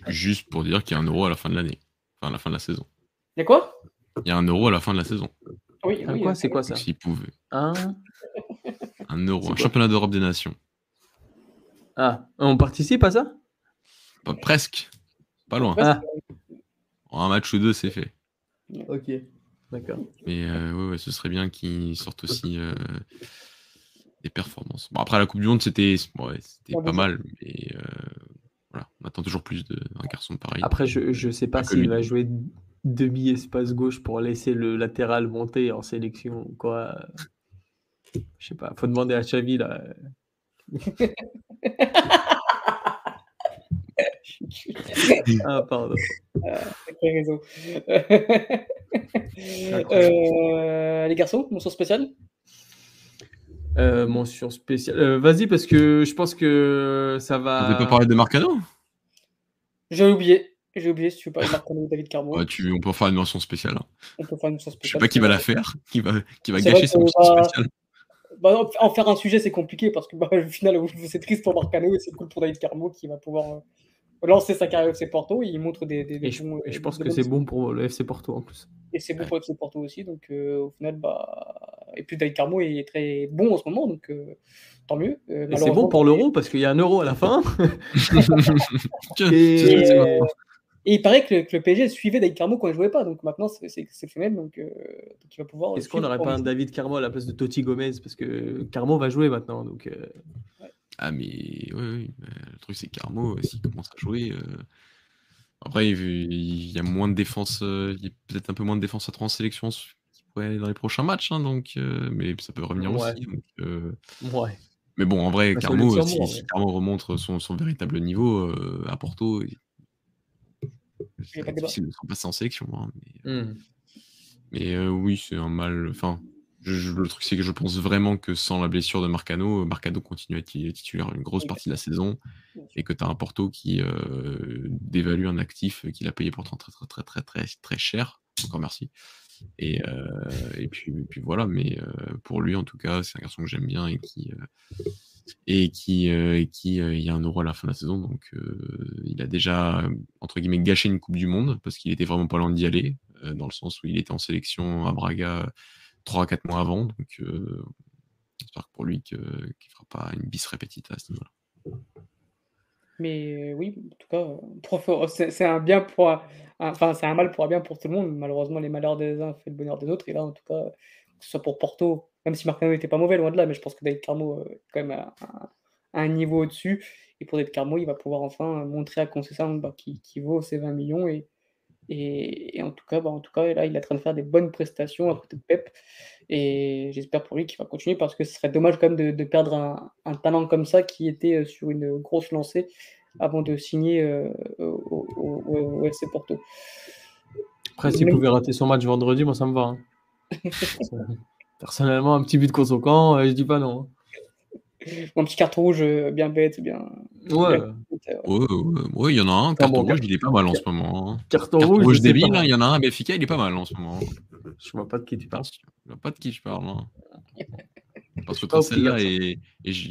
juste pour dire qu'il y a un euro à la fin de l'année, enfin à la fin de la saison. Il y a quoi? Il y a un euro à la fin de la saison. Oui, oui quoi, c'est quoi ça? S'il pouvait. Un un euro, un championnat d'Europe des nations. Ah, on participe à ça? Presque. Pas loin. Ah. un match ou deux, c'est fait. Ok, d'accord. Mais euh, ouais, ce serait bien qu'ils sortent aussi euh, des performances. Bon, après, la Coupe du Monde, c'était pas mal, mais euh, voilà, on attend toujours plus d'un garçon pareil. Après, je ne sais pas s'il va jouer demi-espace gauche pour laisser le latéral monter en sélection ou quoi. Je sais pas, faut demander à Xavi là. ah, pardon. Ah, raison. euh, les garçons, mention spéciale? Euh, Mention spéciale. Euh, Vas-y, parce que je pense que ça va. Peut pas parler de Marcano? J'ai oublié. J'ai oublié si tu veux parler de Marcano ou David Carmo. Ouais, tu, on peut faire une mention spéciale. On peut faire une mention spéciale. Je sais pas qui va la faire, qui va, qui va gâcher cette mention spéciale. Bah, en faire un sujet, c'est compliqué parce que bah, au final, c'est triste pour Marcano et c'est cool pour David Carmo qui va pouvoir euh, lancer sa carrière au FC Porto. il montre des. des, et, je, et je pense que c'est bon pour le FC Porto en plus. Et c'est bon pour le FC Porto aussi. Donc euh, au final, bah. Et puis David Carmo est très bon en ce moment, donc euh, tant mieux. et c'est bon pour l'euro parce qu'il y a un euro à la fin. et, et il paraît que le, que le PSG suivait David Carmo quand il ne jouait pas. Donc maintenant, c'est exceptionnel. Donc, euh, donc, il va pouvoir. Est-ce qu'on n'aurait pas un David Carmo à la place de Totti Gomez? Parce que Carmo va jouer maintenant. Donc, euh... ouais. Ah, mais oui, oui. le truc, c'est Carmo, s'il commence à jouer. Euh... Après, il y a moins de défense. Euh, il y a peut-être un peu moins de défense à 3 en sélection qui pourrait aller dans les prochains matchs. Hein, donc, euh, mais ça peut revenir ouais. aussi. Donc, ouais. Mais bon, en vrai, Carmo, si, si, Carmo remonte son, son véritable niveau à Porto, C'est difficile de se passer en sélection. Hein, mais, Mmh. mais oui, c'est un mal. Enfin, je, le truc, c'est que je pense vraiment que sans la blessure de Marcano, Marcano continue à être titulaire une grosse partie de la saison et que tu as un Porto qui dévalue un actif qu'il a payé pourtant très, très, très, très, très, très cher. Encore merci. Et, et, puis, puis voilà, mais pour lui, en tout cas, c'est un garçon que j'aime bien et qui, et qui, et qui il y a un euro à la fin de la saison. Donc, il a déjà, entre guillemets, gâché une Coupe du Monde parce qu'il était vraiment pas loin d'y aller, dans le sens où il était en sélection à Braga 3 à 4 mois avant. Donc, j'espère que pour lui qu'il ne fera pas une bis répétite à ce niveau-là. Mais oui, en tout cas, c'est un bien pour enfin, c'est un mal pour un bien pour tout le monde. Malheureusement, les malheurs des uns fait le bonheur des autres. Et là, en tout cas, que ce soit pour Porto, même si Marcano n'était pas mauvais, loin de là, mais je pense que David Carmo est quand même à, un niveau au-dessus. Et pour David Carmo, il va pouvoir enfin montrer à Concession bah, qui, qui vaut ses 20 millions. Et, et, en tout cas, bah, en tout cas, là, il est en train de faire des bonnes prestations à côté de Pep. Et j'espère pour lui qu'il va continuer parce que ce serait dommage quand même de, perdre un, talent comme ça qui était sur une grosse lancée avant de signer au, au, FC Porto. Après, s'il pouvait rater son match vendredi, moi ça me va. Hein. Personnellement, un petit but contre son camp, je dis pas non. Hein. Un petit carton rouge bien bête, bien. Ouais. Ouais, il y en a un. Carton rouge, il est pas mal en ce moment. Hein. Carton, rouge, débile, il y en a un. Benfica, il est pas mal en ce moment. Je vois pas de qui tu parles. Je vois pas de qui je parle. Parce que celle-là et,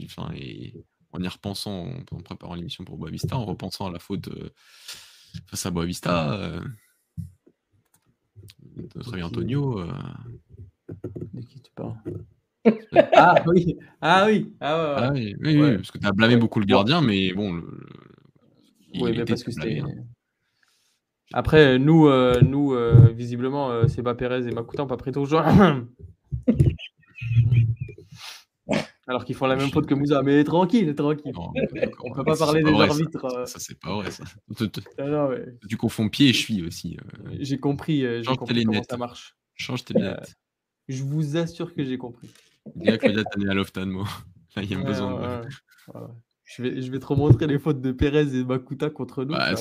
enfin, et en y repensant, en préparant l'émission pour Boavista, en repensant à la faute face à Boavista, euh, notre ami Antonio. Euh, de qui tu parles ah oui, ah oui, ah, oui, oui, parce que tu as blâmé beaucoup le gardien, mais bon. Le, oui, mais parce que c'était. Hein. Après, nous, euh, nous visiblement, euh, c'est pas Pérez et Makuta n'ont pas pris ton joueur. Alors qu'ils font la même faute que Moussa. Mais tranquille, tranquille. On ne peut pas parler des arbitres. Euh. Ça, c'est pas vrai, ça. Tu confonds pied et cheville aussi. Euh. J'ai compris, euh, j'ai compris comment ça marche. Change tes lunettes. je vous assure que j'ai compris. Dis à Claudia, t'es à l'Oftan, moi. Là, il y a besoin de... Je vais, je vais te remontrer les fautes de Pérez et Makuta contre nous. Bah,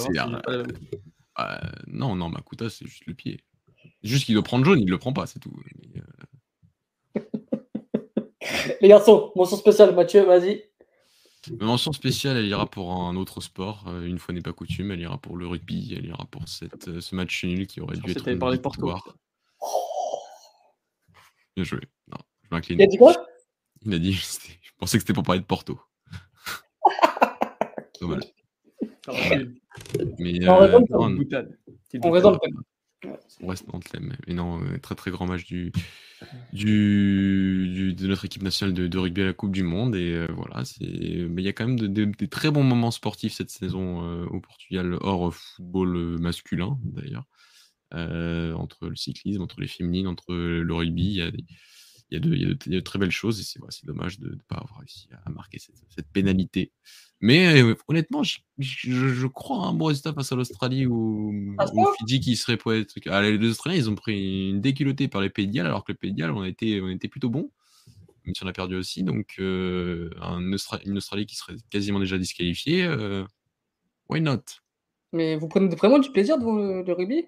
non, non, Makuta, c'est juste le pied. Juste qu'il doit prendre jaune, il le prend pas, c'est tout. Les garçons, mention spéciale, Mathieu, vas-y. mention spéciale, elle ira pour un autre sport. Euh, une fois n'est pas coutume, elle ira pour le rugby, elle ira pour cette, euh, ce match nul qui aurait dû être. Une parlé Porto. Bien joué. Non, je Il a dit quoi? Il a dit, je pensais que c'était pour parler de Porto. voilà. Mais, on, euh, on, on, on reste dans le thème. Mais non, euh, très très grand match du, de notre équipe nationale de, rugby à la Coupe du Monde. Et euh, voilà, mais il y a quand même des très bons moments sportifs cette saison euh, au Portugal, hors football masculin d'ailleurs. entre le cyclisme, entre les féminines, entre le rugby, il y a, il y a, de, très belles choses et c'est, dommage de ne pas avoir réussi à marquer cette, cette pénalité. Mais euh, honnêtement, je, crois à un bon résultat face à l'Australie ou au Fidji qui serait pour être. Ah, les Australiens, ils ont pris une déculottée par les Pays de Galles, alors que les Pays de Galles, on était, on était plutôt bons, même si on a perdu aussi. Donc, euh, une Australie qui serait quasiment déjà disqualifiée, euh, why not? Mais vous prenez vraiment du plaisir devant le, rugby?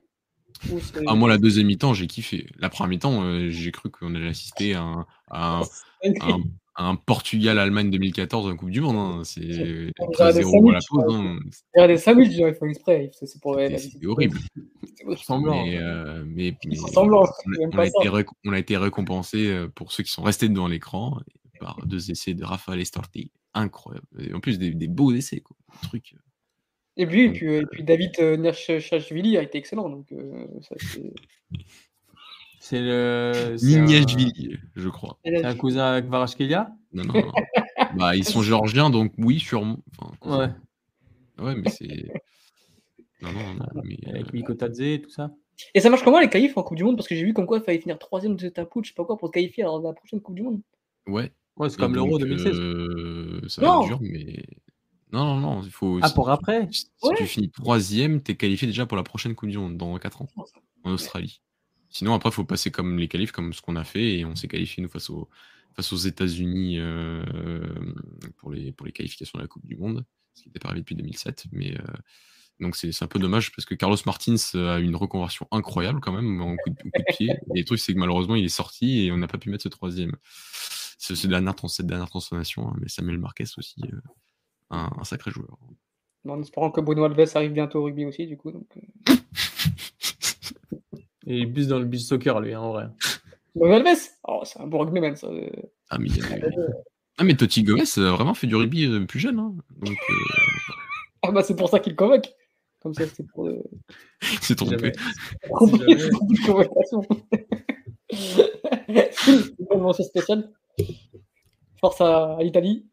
Ah, moi, la deuxième mi-temps, j'ai kiffé. La première mi-temps, j'ai cru qu'on allait assister à un, à un, un Portugal-Allemagne 2014 en Coupe du Monde. Hein. C'est 3-0 pour la pause. Hein. Il y a des sandwichs, ils font exprès. C'est pour C'est horrible. semblant. Mais, euh, mais, mais semblant, on, a, été on, a été récompensé euh, pour ceux qui sont restés devant l'écran par deux essais de Rafael Estorti. Incroyable. Et en plus, des, des beaux essais. Quoi. truc. Euh. Et puis, et puis, et puis David Nerchachvili a été excellent. Donc, ça, c'est le. Nignashvili, je crois. C'est un cousin avec Varashkelia Non, non. non. bah, ils sont géorgiens, donc oui, sûrement. Enfin, ouais. Ouais, mais c'est. Non, non, non. Mais, avec euh... Mikotadze et tout ça. Et ça marche comment les qualifs en Coupe du Monde? Parce que j'ai vu comme quoi il fallait finir troisième de cette poule, je sais pas quoi, pour se qualifier à la prochaine Coupe du Monde. Ouais. Ouais, c'est comme l'Euro 2016. Euh, ça va être dur, mais. Non, non, non. Il faut, ah, pour après? Si, tu finis troisième, t'es qualifié déjà pour la prochaine Coupe du Monde dans 4 ans, en Australie. Sinon, après, il faut passer comme les qualifs, comme ce qu'on a fait, et on s'est qualifié, nous, face, face aux États-Unis euh, pour, les, pour les qualifications de la Coupe du Monde, ce qui n'était pas arrivé depuis 2007. Mais, euh, Donc c'est un peu dommage parce que Carlos Martins a une reconversion incroyable quand même en coup de, coup de pied. Et le truc, c'est que malheureusement, il est sorti et on n'a pas pu mettre ce troisième. Ce, ce dernière, cette dernière transformation. Hein, mais Samuel Marquez aussi, euh, un, un, sacré joueur. En espérant que Bruno Alves arrive bientôt au rugby aussi, du coup. Donc... et il buse dans le beach soccer, lui, hein, en vrai. Bruno Alves Oh, c'est un bon rugbyman, ça. Ah, mais, ah, mais Totti Gomez a vraiment fait du rugby plus jeune. Hein. Donc, euh... Ah, bah, c'est pour ça qu'il convoque. Comme ça, c'est pour. Euh... C'est trompé. C'est une mention spéciale. Force à, l'Italie.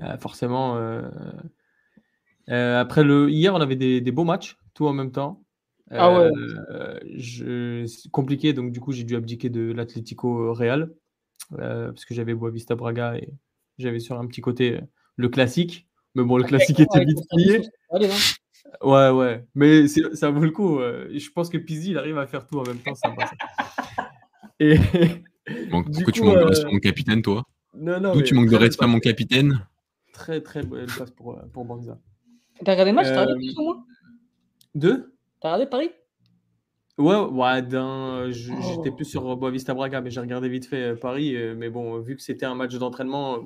Ah, forcément. Euh... Euh, après le hier, on avait des, des, beaux matchs, tout en même temps. Ah ouais. Euh, je... C'est compliqué, donc du coup, j'ai dû abdiquer de l'Atlético Real parce que j'avais Boavista Braga et j'avais sur un petit côté le classique. Mais bon, le classique était vite plié. Ouais, ouais. Mais ça vaut le coup. Je pense que Pizzi, il arrive à faire tout en même temps. Ça Et. Bon, pourquoi tu manques de respect, mon capitaine, toi? Non, non. D'où tu manques de respect, mon capitaine? Très, très belle passe pour, pour Banza. T'as regardé le match? T'as regardé Paris moi Deux? T'as regardé Paris? Ouais, ouais j'étais plus sur Boavista Braga, mais j'ai regardé vite fait Paris. Mais bon, vu que c'était un match d'entraînement,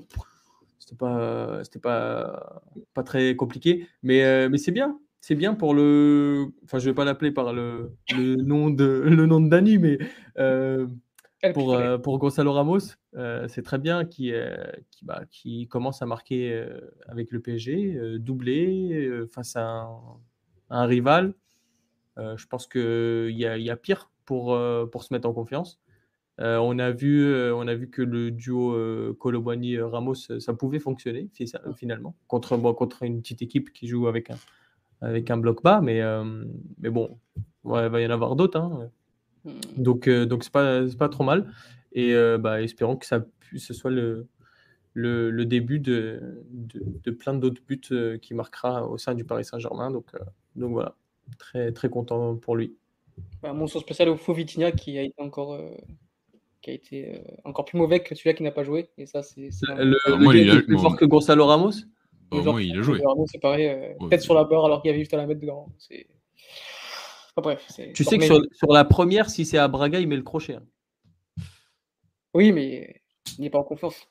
c'était pas, c'était pas, pas très compliqué. Mais, mais c'est bien. C'est bien pour le. Enfin, je vais pas l'appeler par le, le, nom de le nom de Dani, mais euh, pour, euh, pour Gonzalo Ramos, euh, c'est très bien qui, qui, bah, qui, commence à marquer avec le PSG, doublé face à un, un rival. je pense qu'il y a, y a pire pour, pour se mettre en confiance. Euh, on, a vu, euh, on a vu que le duo euh, Colobani-Ramos, ça pouvait fonctionner finalement, contre, contre une petite équipe qui joue avec un, avec un bloc bas, mais, mais bon, il va y en avoir d'autres. Hein. Hmm. Donc, donc c'est pas, pas trop mal. Et bah, espérons que ça ce soit le, le, début de, de, plein d'autres buts qui marquera au sein du Paris Saint-Germain. Donc, donc voilà, très, très content pour lui. Bah, mon spécial spécial au Faux qui a été encore qui a été euh, encore plus mauvais que celui-là qui n'a pas joué. Et ça, c'est. Le, le, il est plus fort que Gonzalo Ramos bah, Moi, il a joué. C'est pareil, euh, tête sur la barre alors qu'il y avait juste à la mettre dedans. C'est. bref. Tu sais que sur, sur, la première, si c'est à Braga, il met le crochet. Hein. Oui, mais il n'est pas en confiance.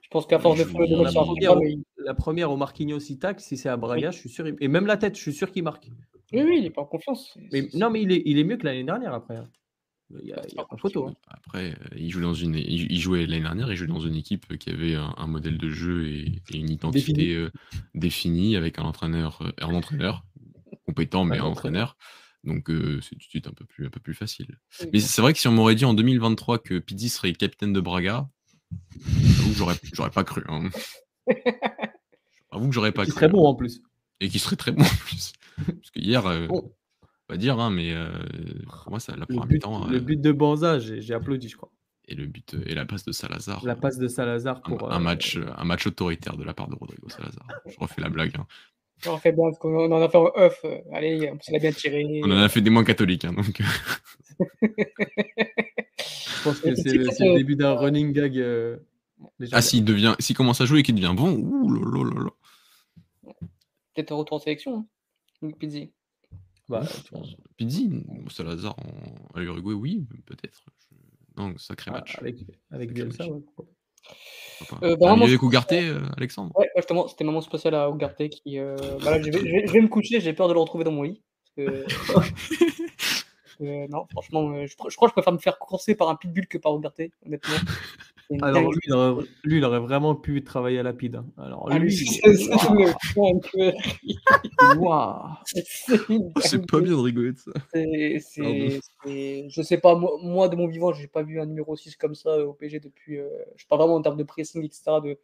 Je pense qu'à force de faire la, première, la première au Marquinhos Itac, si c'est à Braga, je suis sûr. Et même la tête, je suis sûr qu'il marque. Oui, oui, il n'est pas en confiance. Mais, non, mais il est, il est mieux que l'année dernière après. Hein. Il y a, pas photo. Hein. Après, euh, il, joue dans une, il jouait l'année dernière, il jouait dans une équipe qui avait un, modèle de jeu et, une identité euh, définie avec un entraîneur, euh, un entraîneur compétent, mais un entraîneur. Donc c'est tout de suite un peu plus, un peu plus facile. Mais c'est vrai que si on m'aurait dit en 2023 que Pizzi serait capitaine de Braga, j'aurais, j'aurais pas cru. Hein. Avoue que j'aurais pas cru. Serait bon en plus. Et qui serait très bon en plus. Parce que hier, pas dire, hein, mais pour moi, ça, la première mi-temps. Le but de Banza, j'ai applaudi, je crois. Et le but et la passe de Salazar. La passe de Salazar pour. Un, match, un match autoritaire de la part de Rodrigo Salazar. je refais la blague. Hein. On refait bien, parce qu'on en a fait en off. Allez, on l'a bien tiré. On en a fait des moins catholiques. Hein, donc... je pense que c'est le, début d'un running gag. ah, s'il devient, s'il commence à jouer et qu'il devient bon, ouh là là Peut-être un retour en sélection, hein, Pizzi. Bah, Pizzi, Salazar en... à l'Uruguay, oui, peut-être. Non, sacré ah, match. avec, avec Bielsa, ouais. Euh, bah, il y avait Ougarté, euh, Alexandre? Ouais, justement, c'était moment spécial à Ougarté qui. Euh... Bah, je, vais, je, vais, me coucher, j'ai peur de le retrouver dans mon lit. Parce que... Euh, non, franchement, euh, je, je, crois que je préfère me faire courser par un pitbull que par Ougarté, honnêtement. Alors lui il, aurait, lui il, aurait, vraiment pu travailler à Lapide. Hein. Alors ah, lui, c'est C'est pas bien de rigoler de ça. Je sais pas, moi, moi, de mon vivant, j'ai pas vu un numéro 6 comme ça au PG depuis. Euh, je parle vraiment en termes de pressing, etc. De,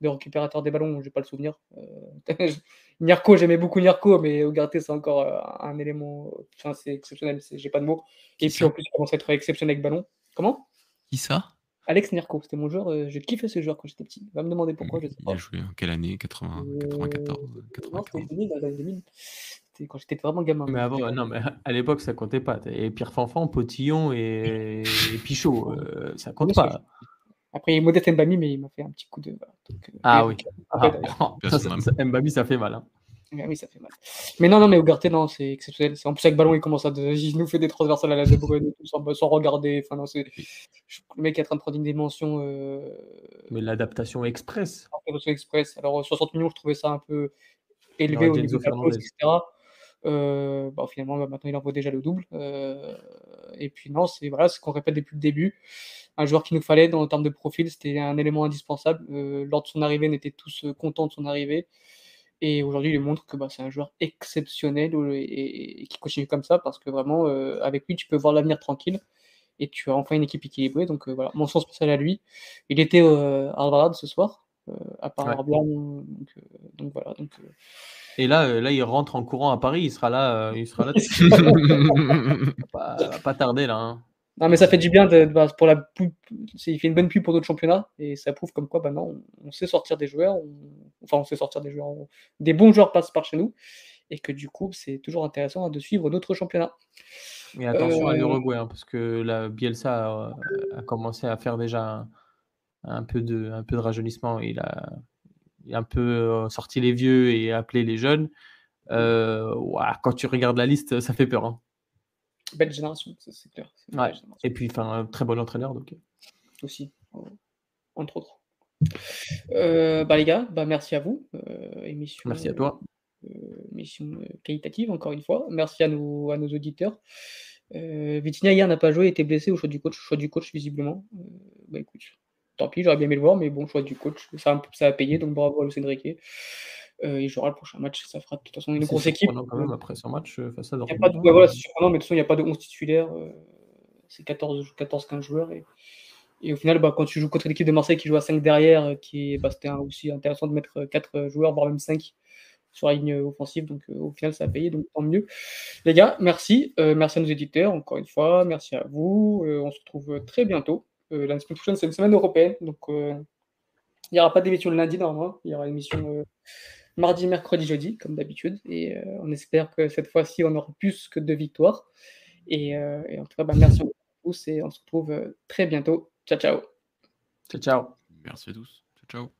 de récupérateur des ballons, j'ai pas le souvenir. Euh, Nirko, j'aimais beaucoup Nirko, mais Ougarté, c'est encore euh, un élément. Enfin, c'est exceptionnel, j'ai pas de mots. Et puis en plus, il commence à être exceptionnel avec ballon. Comment? Qui ça? Alex Nirko, c'était mon joueur. Euh, je kiffais ce joueur quand j'étais petit. Va me demander pourquoi, je sais pas. Il a joué en quelle année? 80, 94, 94 Non, c'était 2000, 2000. C'était quand j'étais vraiment gamin. Mais avant, non, mais à l'époque, ça comptait pas. Et Pierre Fanfan, Potillon et, et Pichot, euh, ça compte pas. Après, il est Modeste Mbami, mais il m'a fait un petit coup de. Donc, ah oui. Ah, ça, ça, Mbami, ça fait mal. Hein. Ah oui, ça fait mal. Mais non, non, mais Ugarte, non, c'est exceptionnel. En plus, avec ballon, il commence à. Il nous fait des transversales à la De Bruyne sans, sans, regarder. Enfin, non, c'est. Le mec est en train de prendre une dimension. Euh... Mais l'adaptation express. L'adaptation express. Alors, 60 millions, je trouvais ça un peu élevé au niveau de la pause, etc. Euh, bah, finalement, bah, maintenant, il en vaut déjà le double. Euh, et puis, non, c'est voilà, ce qu'on répète depuis le début. Un joueur qu'il nous fallait dans le terme de profil, c'était un élément indispensable. Euh, lors de son arrivée, on était tous contents de son arrivée. Et aujourd'hui, il montre que bah, c'est un joueur exceptionnel et, qui continue comme ça parce que vraiment, avec lui, tu peux voir l'avenir tranquille et tu as enfin une équipe équilibrée. Donc voilà, mon sens spécial à lui. Il était à Alvarade ce soir, à part bien. Donc, donc, voilà. Donc, et là, euh, là, il rentre en courant à Paris, il sera là, euh, il sera là. pas, pas tarder là. Hein. Non, mais ça fait du bien de, bah, pour la il fait une bonne pub pour d'autres championnats et ça prouve comme quoi bah non, on, sait sortir des joueurs, enfin on sait sortir des joueurs, des bons joueurs passent par chez nous et que du coup c'est toujours intéressant de suivre d'autres championnats. Mais attention à euh, l'Uruguay hein, parce que la Bielsa a, a, commencé à faire déjà un, un, peu de un peu de rajeunissement. Il a un peu euh, sorti les vieux et appelé les jeunes. Euh, quand tu regardes la liste, ça fait peur. Hein. Belle génération, c'est clair. Et puis, enfin, un très bon entraîneur. Donc. Euh. Aussi, entre autres. bah les gars, bah merci à vous. émission, merci à toi. émission qualitative, encore une fois. Merci à nos, à nos auditeurs. Euh, hier n'a pas joué, était blessé au choix du coach, choix du coach visiblement. bah écoute, tant pis, j'aurais bien aimé le voir, mais bon, choix du coach, ça, ça a payé, donc bravo à Lucien Riquet. Euh, il jouera le prochain match, ça fera de toute façon une grosse équipe. quand même après son match euh, face à Dortmund. Il y a voilà, c'est surprenant, mais de toute façon, il n'y a pas de 11 titulaires. Euh, c'est 14-15 joueurs. Et, et, au final, bah, quand tu joues contre l'équipe de Marseille qui joue à 5 derrière, qui bah, c'était aussi intéressant de mettre 4 joueurs, voire même 5 sur la ligne offensive. Donc au final, ça a payé, donc tant mieux. Les gars, merci. merci à nos éditeurs, encore une fois. Merci à vous. on se retrouve très bientôt. Euh, la semaine prochaine, c'est une semaine européenne. Donc, euh, il n'y aura pas d'émission le lundi, normalement. Il y aura une émission euh, mardi, mercredi, jeudi, comme d'habitude. Et on espère que cette fois-ci, on aura plus que deux victoires. Et, en tout cas, bah, merci à tous et on se retrouve très bientôt. Ciao, ciao. Ciao, ciao. Merci à tous. Ciao, ciao.